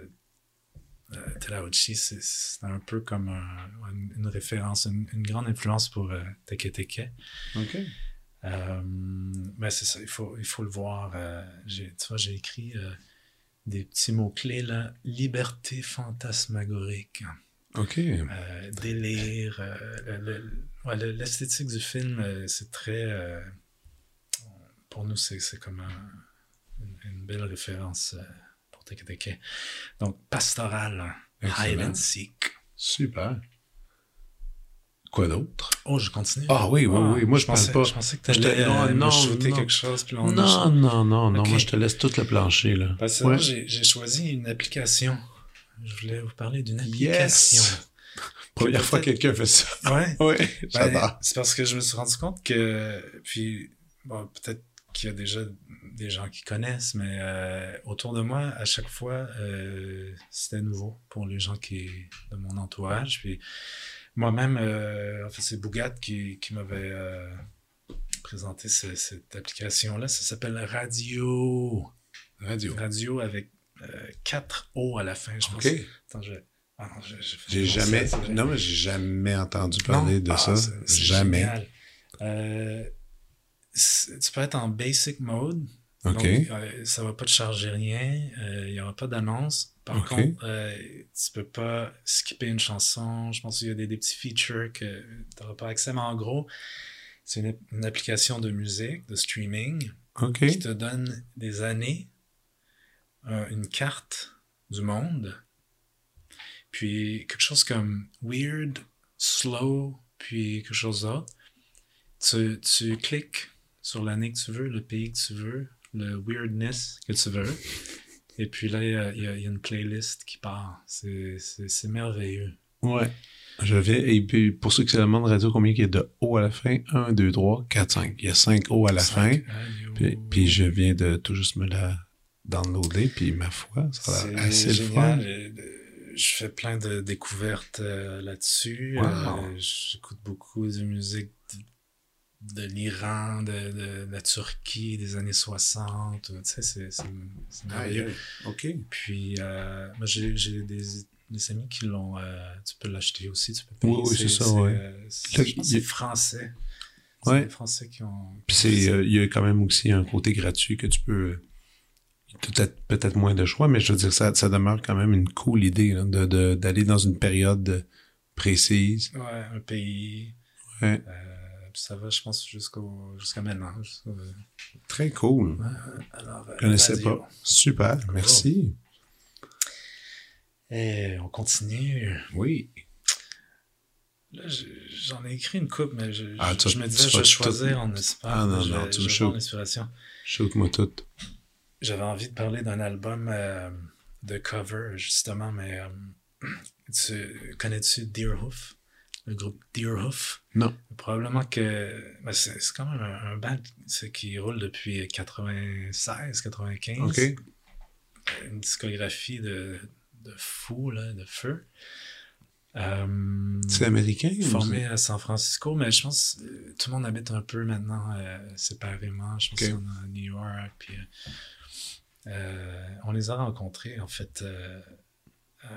Terauchi, c'est un peu comme un- une, une référence, une, une grande influence pour euh, Teke Teke. OK. Euh, mais c'est ça, il faut, il faut le voir. euh, j'ai- tu vois, j'ai écrit euh, des petits mots-clés là. Liberté fantasmagorique, OK. euh, délire. euh, le- le- ouais, le- L'esthétique du film, euh, c'est très. euh, pour nous, c'est c'est comme un- une, une belle référence Donc, pastoral, hide and seek. Super. Quoi d'autre? Oh, je continue. Ah oui, oui, oui. Moi, je pensais, parle pas. Je pensais que Je tu allais non, euh, me non, shooter non. quelque chose. Puis on Non, non, non, non. Moi, je te laisse tout le plancher, là. Parce que Ouais. j'ai choisi une application. Je voulais vous parler d'une application. Yes! *laughs* Première fois que quelqu'un fait ça. Ouais. *laughs* Oui, Ben, c'est parce que je me suis rendu compte que, puis, bon, peut-être qu'il y a déjà des gens qui connaissent, mais euh, autour de moi, à chaque fois, euh, c'était nouveau pour les gens qui de mon entourage. Puis moi-même, euh, en fait, c'est Bougat qui, qui m'avait présenté ce- cette application-là. Ça s'appelle Radio. Radio. Radio avec 4 O à la fin, je pense. OK. Attends, je... ah J'ai jamais, non, mais j'ai jamais entendu parler Non? de Ah, ça. Jamais. Euh, tu peux être en basic mode. OK. Donc, euh, ça va pas te charger rien. euh, Il y aura pas d'annonce. Par contre, euh, tu peux pas skipper une chanson. Je pense qu'il y a des, des petits features que tu n'auras pas accès. Mais en gros, c'est une, une application de musique, de streaming, qui te donne des années, euh, une carte du monde, puis quelque chose comme weird, slow, puis quelque chose d'autre. Tu, tu cliques sur l'année que tu veux, le pays que tu veux, le weirdness que tu veux, et puis là, il y y y a une playlist qui part. C'est merveilleux. Ouais. Je vais, et puis pour ceux qui se demandent radio, combien il y a de O à la fin? 1, 2, 3, 4, 5. Il y a 5 O à la fin. Puis, puis je viens de tout juste me la downloader, puis ma foi, ça a l'air assez le fun. Euh, Je fais plein de découvertes euh, là-dessus. Wow. Euh, J'écoute beaucoup de musique de, l'Iran, de, de- de la Turquie des années 60. Tu sais, c'est merveilleux. OK. Puis, euh, moi, j'ai des, des amis qui l'ont. euh, tu peux l'acheter aussi. Tu peux payer. Oui, oui, c'est ça, ouais. euh, c'est- je pense français. C'est Ouais. les Français qui ont. Puis euh, il y a quand même aussi un côté gratuit que tu peux. Peut-être, peut-être moins de choix, mais je veux dire, ça, ça demeure quand même une cool idée là, de, de- d'aller dans une période précise. Ouais, un pays. Ouais. Euh, ça va, je pense, jusqu'au jusqu'à maintenant. jusqu'au- Très cool. Alors, euh, Je connaissais radio. pas. Super, merci. Et on continue. Oui. Là, je- j'en ai écrit une coupe, mais je, Ah, je, je me disais, je vais choisir en espace. Ah, non, je non, tu je me l'inspiration. Shoot-moi tout. J'avais envie de parler d'un album euh, de cover, justement, mais euh, tu connais-tu Deerhoof? Le groupe Deerhoof? Non. Probablement que ben, c'est quand même un, un band qui roule depuis 96, 95. OK. Une discographie de, de fou, là, de feu. Euh, C'est américain? formé à San Francisco, mais je pense que tout le monde habite un peu maintenant euh, séparément. Je pense qu'on est à New York. Puis, euh, euh, on les a rencontrés, en fait, euh,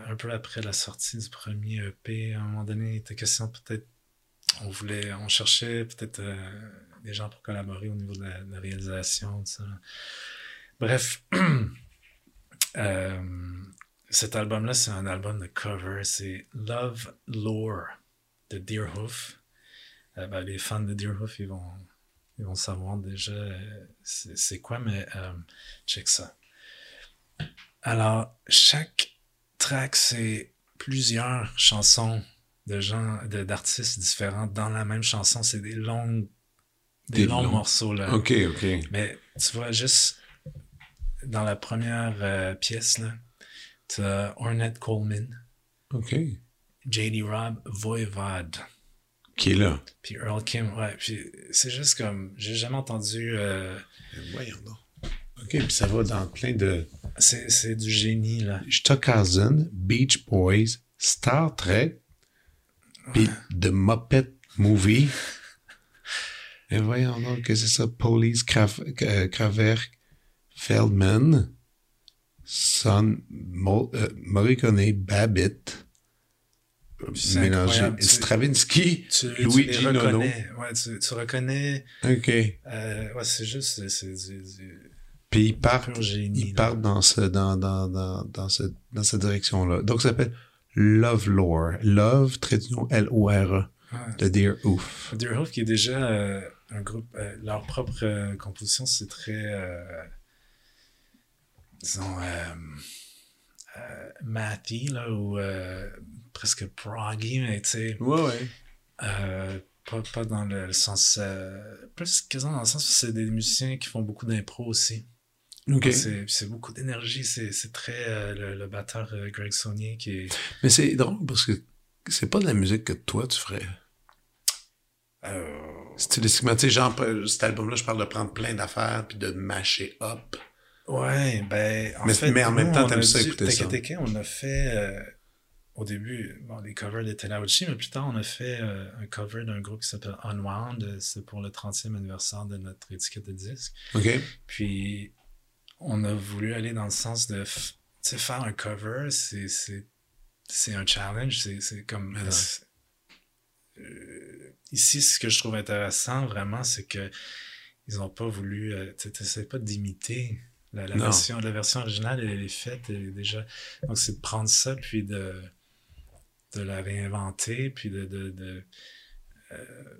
un peu après la sortie du premier EP. À un moment donné, il était question peut-être. On voulait, on cherchait peut-être euh, des gens pour collaborer au niveau de la, réalisation, tout ça. Bref, *clears throat* euh, cet album-là, c'est un album de cover. C'est Love Lore de Deerhoof. Euh, ben, les fans de Deerhoof, ils vont, ils vont savoir déjà euh, c'est quoi, mais check ça. Alors, chaque track, c'est plusieurs chansons de gens, d'artistes différents dans la même chanson. C'est des longues, des, Des longs longs. morceaux, là. OK, OK. Mais tu vois, juste dans la première euh, pièce, là, tu as Ornette Coleman, OK. J.D. Robb, Voivod, Qui est là? puis Earl Kim. Ouais, puis c'est juste comme, j'ai jamais entendu. euh, Voyons donc. OK, puis ça va dans plein de... c'est du génie, là. Stockhausen, Beach Boys, Star Trek, puis The Muppet Movie. *laughs* Et voyons donc que c'est ça, Police Kraf- euh, Feldman, Son, Mo, euh, Morricone, Babbitt, mélangé, Stravinsky, Tu, tu Luigi les Nono. reconnais. Ouais, tu, tu reconnais. OK. euh, ouais, c'est juste. C'est, du Puis ils partent, génie. ils partent dans, ce, dans, dans, dans, dans, ce, dans cette direction-là. Donc, ça s'appelle Love Lore. Love, trait d'union, L-O-R-E, Ouais. de Dear Oof. Deerhoof, qui est déjà euh, un groupe, euh, leur propre euh, composition, c'est très, disons, mathy, là, ou presque proggy, mais tu sais, Ouais, ouais. pas, pas dans le, le sens, euh, plus quasiment dans le sens où c'est des musiciens qui font beaucoup d'impro aussi. OK. C'est beaucoup d'énergie, c'est très, euh, le, le batteur euh, Greg Saunier qui est... Mais c'est drôle parce que c'est pas de la musique que toi tu ferais. euh, Stylistiquement, tu sais, genre, euh, cet album-là, je parle de prendre plein d'affaires puis de masher up. Ouais, ben, en Mais- fait, mais en même temps, t'aimes ça dû- écouter ça. Teke on a fait, euh, au début, bon, les covers de Tenauchi, mais plus tard, on a fait un cover d'un groupe qui s'appelle Unwound. C'est pour le 30e anniversaire de notre étiquette de disque. OK? Puis, on a voulu aller dans le sens de, faire un cover, c'est, c'est, c'est un challenge, c'est, c'est comme... Euh, ici, ce que je trouve intéressant, vraiment, c'est que ils ont pas voulu... euh, tu sais, pas d'imiter la, version, la version originale, elle est faite, elle est déjà... Donc, c'est de prendre ça, puis de, de la réinventer, puis de... de, de euh,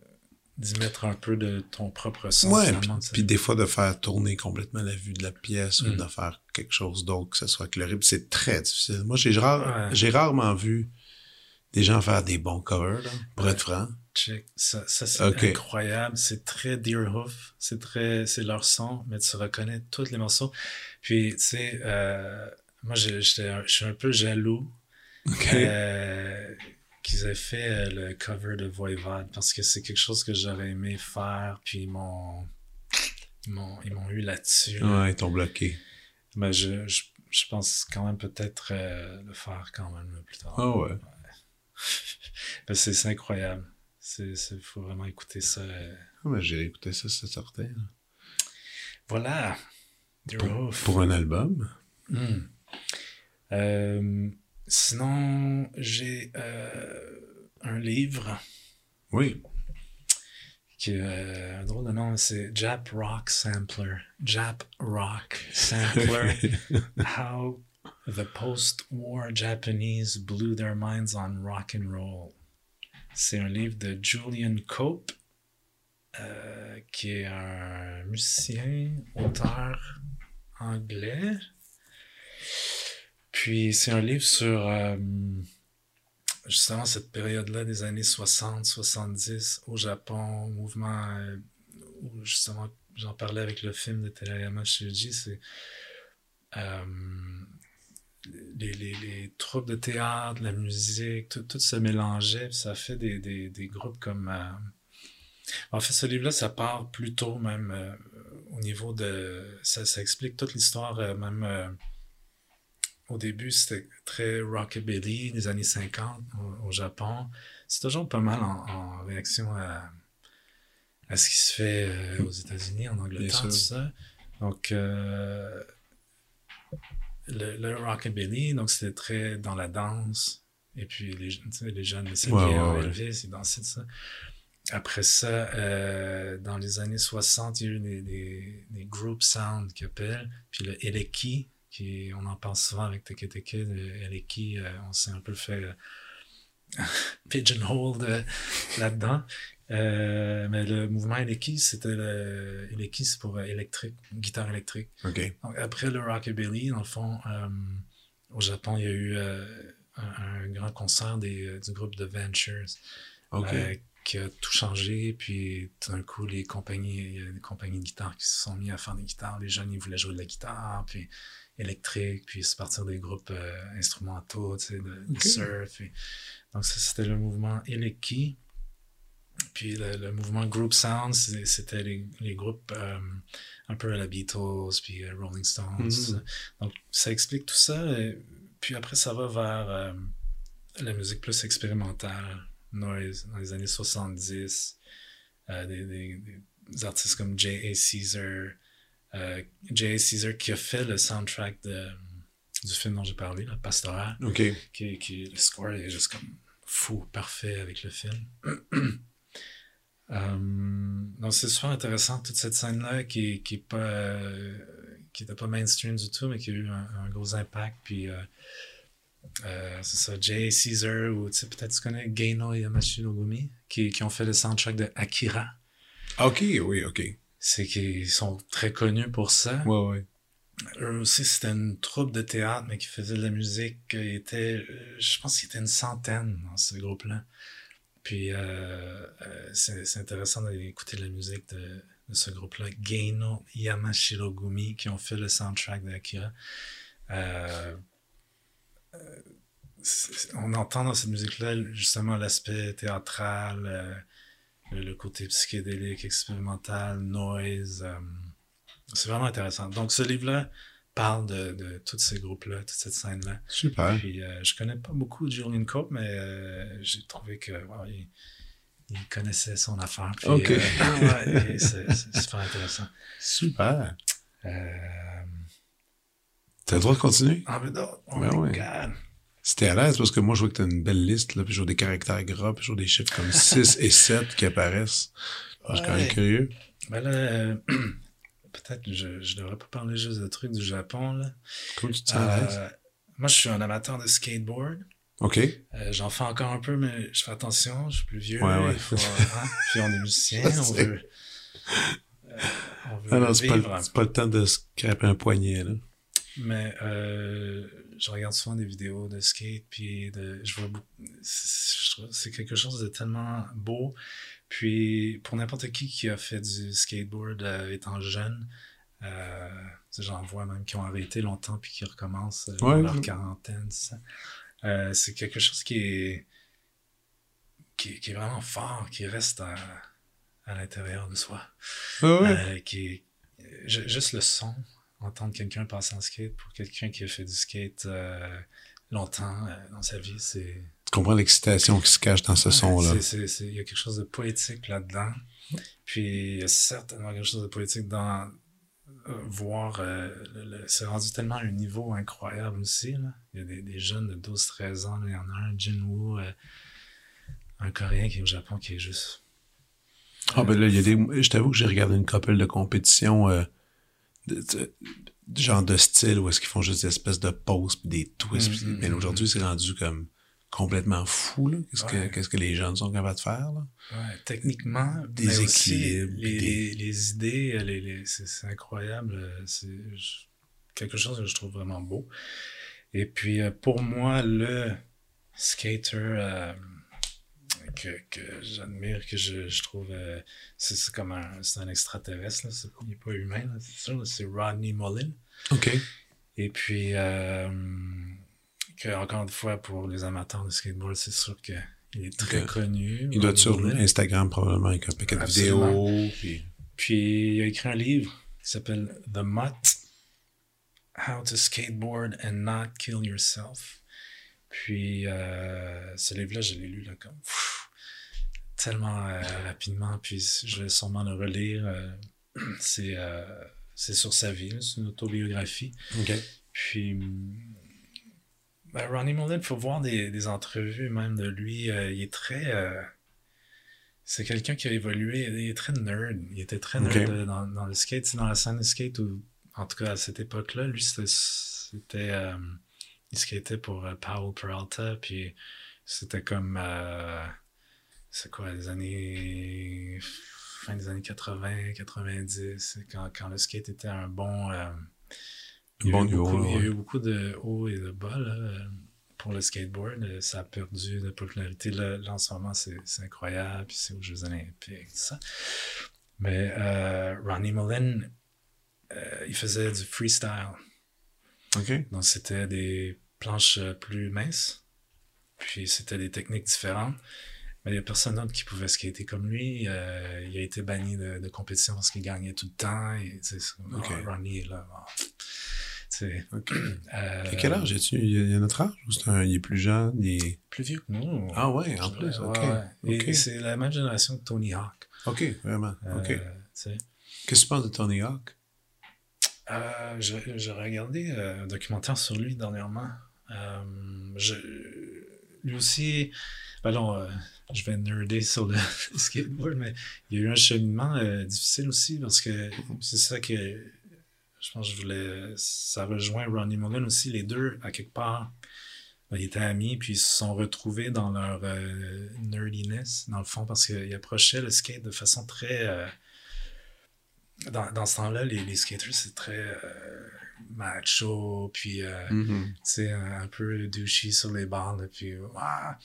d'y mettre un peu de ton propre son. Ouais, puis, des fois de faire tourner complètement la vue de la pièce ou Mm. de faire quelque chose d'autre, que ce soit puis c'est très difficile. Moi, j'ai rare, Ouais. rarement vu des gens faire des bons covers, là, pour Ouais. être franc. Check. Ça, ça c'est incroyable. C'est très Deerhoof. C'est très, c'est leur son, mais tu reconnais tous les morceaux. Puis, tu sais, euh, moi, je suis un peu jaloux euh, qu'ils aient fait euh, le cover de Voivode parce que c'est quelque chose que j'aurais aimé faire. Puis, ils m'ont, ils m'ont, ils m'ont eu là-dessus. là. Ouais, ils t'ont bloqué. Mais je, je, je pense quand même peut-être euh, le faire quand même plus tard. Ah ouais. *laughs* Ben, c'est, c'est incroyable. C'est, c'est, faut vraiment écouter ça. euh, Ah, mais j'ai écouté ça, sortait. là. Voilà. Pour un album? Hmm. Euh, sinon, j'ai euh, un livre Oui. qui est euh, un drôle de nom, c'est Jap Rock Sampler. Jap Rock Sampler. *laughs* How the post-war Japanese blew their minds on rock and roll. C'est un livre de Julian Cope, euh, qui est un musicien, auteur anglais. Puis c'est un livre sur euh, justement cette période-là des années 60-70 au Japon, mouvement euh, où justement j'en parlais avec le film de Terayama Shuji, c'est euh, les, les, les troupes de théâtre, la musique, tout, tout se mélangeait, ça fait des, des, des groupes comme... En fait, ce livre-là, ça part plus tôt même au niveau de... Ça, ça explique toute l'histoire, même... au début, c'était très rockabilly, des années 50 au, au Japon. C'est toujours pas mal en, en réaction à, à ce qui se fait euh, aux États-Unis, en Angleterre, tout ça. Donc, euh, le, le rockabilly, donc c'était très dans la danse. Et puis, les, les jeunes, les Ouais, ouais. Elvis, ils dansaient de ça. Après ça, euh, dans les années 60, il y a eu des, des, des group sound qu'ils appellent. Puis le Eleki, qui, on en parle souvent avec Teke Teke, le Eleki, euh, on s'est un peu fait euh, *laughs* pigeonhole là-dedans. Euh, mais le mouvement Eleki, c'était le Eleki, c'est pour électrique, guitare électrique. Donc, après le rockabilly, dans le fond, euh, au Japon, il y a eu euh, un, un grand concert des, du groupe The Ventures qui a tout changé. Puis tout d'un coup, les compagnies, il y a des compagnies de guitare qui se sont mis à faire des guitares. Les jeunes, ils voulaient jouer de la guitare, puis électrique, puis se partir des groupes euh, instrumentaux, tu sais, de, surf. et- donc ça, c'était le mouvement Eleki. Puis le, le mouvement Group Sound, c'était les, les groupes euh, un peu à la Beatles, puis euh, Rolling Stones. Mhm. ça. Donc ça explique tout ça. et puis après, ça va vers euh, la musique plus expérimentale, noise, dans les années 70. euh, des, des- des artistes comme J.A. Caesar. Euh, J.A. Caesar qui a fait le soundtrack de, du film dont j'ai parlé, là, Pastoral. OK. Qui, qui, le score est juste comme fou, parfait avec le film. *clears throat* Euh, donc c'est super intéressant toute cette scène là qui qui est pas euh, qui était pas mainstream du tout mais qui a eu un, un gros impact puis euh, euh, c'est ça Jay Caesar ou peut-être tu connais Geino Yamashi Nogumi qui, qui ont fait le soundtrack de Akira OK, oui, OK. C'est qu'ils sont très connus pour ça Ouais, ouais. eux aussi c'était une troupe de théâtre mais qui faisait de la musique il était euh, je pense qu'il était une centaine dans ce groupe là puis euh, euh, c'est intéressant d'aller écouter la musique de, de ce groupe-là, Geino Yamashirogumi, qui ont fait le soundtrack d'Akira. Euh, euh, on entend dans cette musique-là justement l'aspect théâtral, euh, le, côté psychédélique, expérimental, noise. euh, c'est vraiment intéressant. Donc ce livre-là parle de, de tous ces groupes-là, toute cette scène-là. Super. Puis euh, je connais pas beaucoup Julian Cope, mais euh, j'ai trouvé que wow, il, il connaissait son affaire. Puis, Ok. euh, *laughs* ouais, c'est super intéressant. Super. T'as le droit de continuer? ah, mais non, oh Ben my ouais. God. Si t'es à l'aise, parce que moi, je vois que t'as une belle liste, là, puis je vois des caractères gras, puis je vois des chiffres comme 6 et 7 qui apparaissent. Je suis quand même curieux. Ben là, euh, *clears throat* peut-être que je, je devrais pas parler juste de trucs du Japon. Là. Comment tu te? Euh, moi, je suis un amateur de skateboard. OK. Euh, J'en fais encore un peu, mais je fais attention, je suis plus vieux. Ouais, ouais. faut, hein, puis on est musicien, *laughs* on veut, euh, on veut Ah non, c'est pas, vivre. le- c'est pas le temps de scraper un poignet, là. Mais euh, je regarde souvent des vidéos de skate, puis de, je vois beaucoup. c'est- Je quelque chose de tellement beau. Puis pour n'importe qui qui a fait du skateboard euh, étant jeune, euh, j'en vois même qui ont arrêté longtemps puis qui recommencent euh, Ouais, leur ouais. quarantaine. Euh, c'est quelque chose qui est, qui, est- qui est vraiment fort, qui reste à, à l'intérieur de soi. Ah ouais. Qui est- juste le son, entendre quelqu'un passer en skate pour quelqu'un qui a fait du skate euh, longtemps euh, dans sa vie, c'est Tu comprends l'excitation qui se cache dans ce son-là. il y a quelque chose de poétique là-dedans. Puis il y a certainement quelque chose de poétique dans euh, voir c'est rendu tellement un niveau incroyable aussi là. Il y a des, des jeunes de 12-13 ans, là, il y en a un Jinwoo un coréen qui est au Japon qui est juste Ah, ben là, il y a des. Je t'avoue que j'ai regardé une couple de compétitions, de, de- de genre de style où est-ce qu'ils font juste des espèces de pauses pis des twists. Mm, mm, mais mm, aujourd'hui, c'est rendu comme complètement fou, là. Qu'est-ce que, Ouais. qu'est-ce que les jeunes sont capables de faire, là? Ouais, techniquement, Des mais aussi équilibres, les, des- les, les idées, les, les- c'est incroyable. C'est quelque chose que je trouve vraiment beau. Et puis, euh, pour moi, le skater euh, que, que j'admire, que je, je trouve, euh, c'est c'est comme un, c'est un extraterrestre, là, c'est- il n'est pas humain, c'est sûr, c'est Rodney Mullen. OK. Et puis, euh, que, encore une fois, pour les amateurs de skateboard, c'est sûr que il est très connu. Il doit être sur. Instagram probablement avec un paquet de vidéos. Puis... Puis il a écrit un livre qui s'appelle The Mutt How to Skateboard and Not Kill Yourself. Puis euh, ce livre-là, je l'ai lu là, comme pff, tellement euh, rapidement, puis je vais sûrement le relire. euh, *clears throat* c'est c'est sur sa vie, c'est une autobiographie. Puis, hum, ben, Ronnie Mullen, il faut voir des, des entrevues même de lui. il est très. c'est quelqu'un qui a évolué. Il est très nerd. Il était très nerd dans, dans le skate. C'est dans la scène de skate où, en tout cas à cette époque-là, lui, c'était. c'était euh, il skatait pour euh, Powell Peralta. Puis c'était comme. euh, c'est quoi, les années. fin des années 80, 90, quand, quand le skate était un bon. euh, il y a Bon eu niveau, beaucoup- Il y a ouais. eu beaucoup de hauts et de bas là, euh, pour le skateboard. Ça a perdu de popularité. Là, là, en ce moment, c'est c'est incroyable. Puis c'est aux Jeux Olympiques, tout ça. Mais euh, Ronnie Mullen, euh, il faisait du freestyle. Donc, c'était des planches euh, plus minces. Puis, c'était des techniques différentes. Mais il n'y a personne d'autre qui pouvait skater comme lui. Euh, il a été banni de, de compétition parce qu'il gagnait tout le temps. Et, tu sais, c'est comme, Ok. Ah, Ronnie est là. OK. *clears throat* euh, Et quel âge es-tu? Il y a- notre âge ou c'est un. Il est plus jeune? Il est... Plus vieux que nous. Ah ouais, en plus. OK. ouais. Et c'est la même génération que Tony Hawk. OK, vraiment. Euh, OK. Qu'est-ce que tu penses de Tony Hawk? Euh, j'ai regardé euh, un documentaire sur lui dernièrement. Euh, je, lui aussi, ben non, je vais nerder sur le *laughs* skateboard, mais il y a eu un cheminement difficile aussi parce que c'est ça que je pense que je voulais. Ça rejoint Ronnie Mullen aussi. Les deux, à quelque part, ben, ils étaient amis, puis ils se sont retrouvés dans leur nerdiness, dans le fond, parce qu'ils approchaient le skate de façon très. Dans, dans ce temps-là, les, les skaters, c'est très euh, macho, puis euh, Mhm. sais, un, un peu douchy sur les là, puis ah,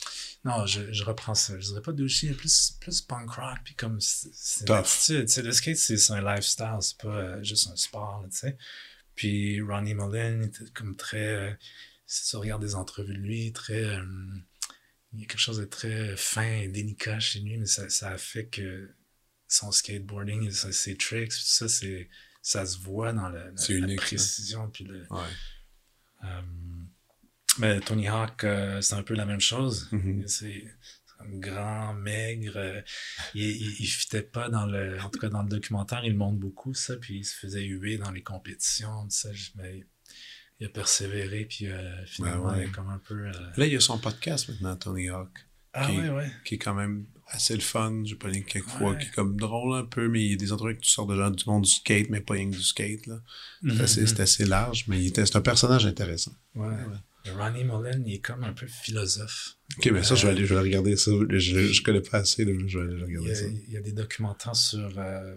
non, je, je reprends ça. Je dirais pas douchy, plus, plus punk rock, puis comme c'est le skate, c'est un lifestyle, c'est pas euh, juste un sport, tu sais. Puis Ronnie Mullen était comme très, si tu regardes des entrevues de lui, très, il y a quelque chose de très fin et délicat chez lui, mais ça, ça a fait que son skateboarding, ses tricks, tout ça, c'est, ça se voit dans la, précision, puis le, Ouais. euh, mais Tony Hawk, euh, c'est un peu la même chose. Mhm. C'est c'est un grand, maigre. euh, il, il, il fitait pas dans le. En tout cas, dans le documentaire, il montre beaucoup ça, puis il se faisait huer dans les compétitions, tout ça. Mais il a persévéré, puis euh, finalement, ouais. il est comme un peu. Là, il y a son podcast maintenant, Tony Hawk, Ah Qui- ouais, ouais. qui est quand même assez le fun. J'ai pas quelques fois, Ouais. qui est comme drôle un peu, mais il y a des entrevues avec toutes sortes de gens du monde du skate, mais pas rien que du skate. là. C'est Mhm, assez, c'est assez large, mais il était- c'est un personnage intéressant. Ouais. Ronnie Mullen, il est comme un peu philosophe. Ok, mais ça, je vais Euh, aller, je vais regarder ça. Je, je connais pas assez, je vais aller Il regarder a, ça. il y a des documentaires sur, euh,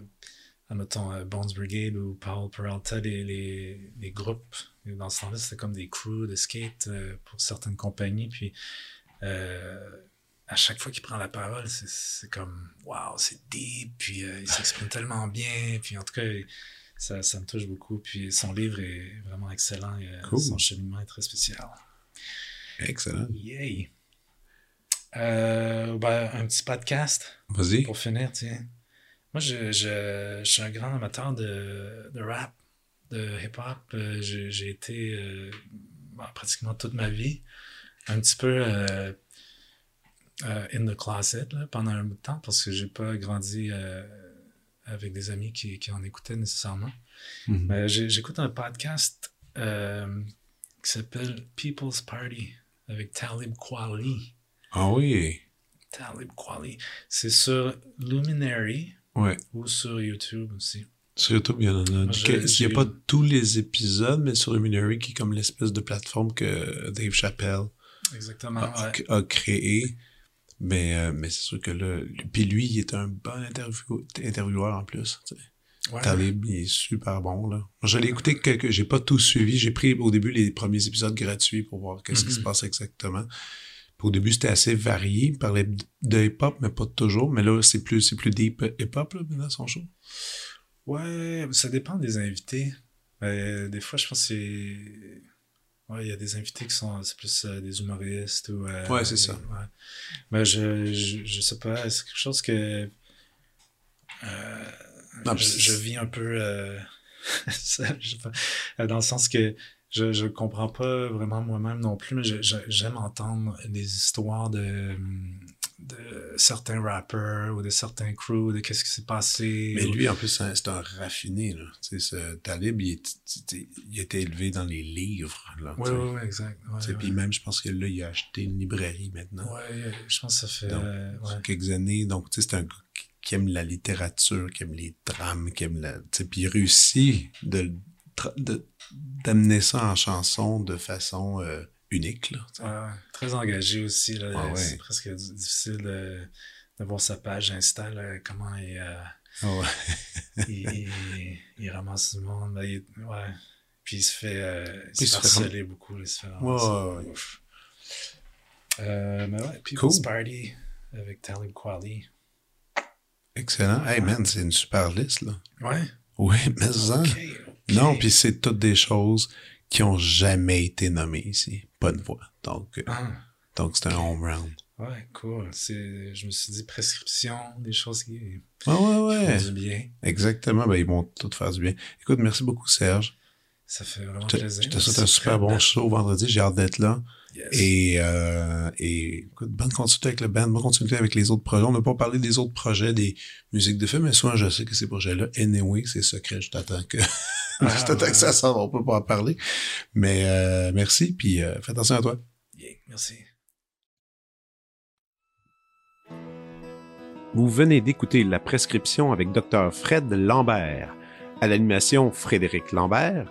admettons, euh, Bones Brigade ou Paul Peralta, les, les, les groupes. Dans ce temps-là, c'était comme des crews de skate euh, pour certaines compagnies. Puis, euh, à chaque fois qu'il prend la parole, c'est- comme, waouh, c'est deep. Puis, euh, il s'exprime *laughs* tellement bien. Puis, en tout cas, ça, ça me touche beaucoup. Puis, son livre est vraiment excellent. et, euh, Cool. Son cheminement est très spécial. Excellent. Yay! Euh, ben, un petit podcast. Vas-y. Pour finir, tiens. Moi, je, je, je suis un grand amateur de, de rap, de hip-hop. Euh, j'ai j'ai été euh, bon, pratiquement toute ma vie un petit peu euh, in the closet là, pendant un bout de temps parce que j'ai pas grandi euh, avec des amis qui, qui en écoutaient nécessairement. J'ai- j'écoute un podcast qui s'appelle People's Party avec Talib Kweli. Ah oui. Talib Kweli. C'est sur Luminary Ouais. ou sur YouTube aussi. Sur YouTube, il y en a. Il n'y a pas tous les épisodes, mais sur Luminary, qui est comme l'espèce de plateforme que Dave Chappelle Exactement. a, ouais. a créé. Mais, euh, mais c'est sûr que là. Puis lui, il est un bon interview- intervieweur en plus. tu sais. Ouais. Talib, il est super bon, là. Je l'ai écouté quelques, j'ai pas tout suivi. J'ai pris au début les premiers épisodes gratuits pour voir qu'est-ce qui se passe exactement. Puis au début, c'était assez varié. Il parlait de hip-hop, mais pas toujours. Mais là, c'est plus, plus deep hip-hop, là, maintenant, son show. Ouais, ça dépend des invités. Euh, des fois, je pense que c'est. Ouais, il y a des invités qui sont c'est plus euh, des humoristes ou. euh, Ouais, c'est ça. ouais. Mais je, je, je sais pas, c'est quelque chose que. euh, Non, je, vis un peu. *laughs* ça, je sais pas, dans le sens que je je comprends pas vraiment moi-même non plus, mais j'aime entendre des histoires de, de certains rappers ou de certains crews, de qu'est-ce qui s'est passé. Mais lui, en plus, c'est un, raffiné, là. Tu sais, ce Talib, il, été élevé dans les livres, là. Oui, oui, oui, exact. Ouais, sais, ouais. Puis même, je pense que là, il a acheté une librairie maintenant. Ouais, je pense que ça fait. Donc, euh, ouais. quelques années. Donc, tu sais, c'est un gars qui- aime la littérature, qui aime les drames, qui aime la. Puis il réussit de- d'amener ça en chanson de façon euh, unique, là. Très engagé aussi. Là, Ah ouais. C'est presque difficile de, de voir sa page Insta, là, comment il, euh, Ah ouais. il, il- il ramasse du monde. là, ouais. Puis il se fait, euh, il se harceler beaucoup. il se fait. Euh, mais ouais, People's Cool. Party avec Talib Kweli. Excellent. Hey, man, c'est une super liste, là. Ouais. Oui, mais ça. Ok, ok. Non, puis c'est toutes des choses qui ont jamais été nommées ici. Pas de voix. Donc, euh, Ah, donc c'est un home run. ouais, cool. C'est, je me suis dit prescription, des choses qui Ouais, ouais, ouais. font du bien. Exactement. Ben, ils vont tout faire du bien. Écoute, merci beaucoup, Serge. Ça fait vraiment Je te, plaisir. je te souhaite un super bon show vendredi. J'ai hâte d'être là. Yes. Et, euh, et écoute, bonne continuité avec le band, bonne continuité avec les autres projets. On n'a pas parlé des autres projets, des musiques de film, mais souvent je sais que ces projets-là, anyway, c'est secret. Je t'attends que *laughs* Juste que ça sort, on peut pas en parler. Mais euh, merci, puis euh, fais attention à toi. Yeah, merci. Vous venez d'écouter La prescription avec Dr. Fred Lambert. À l'animation, Frédéric Lambert.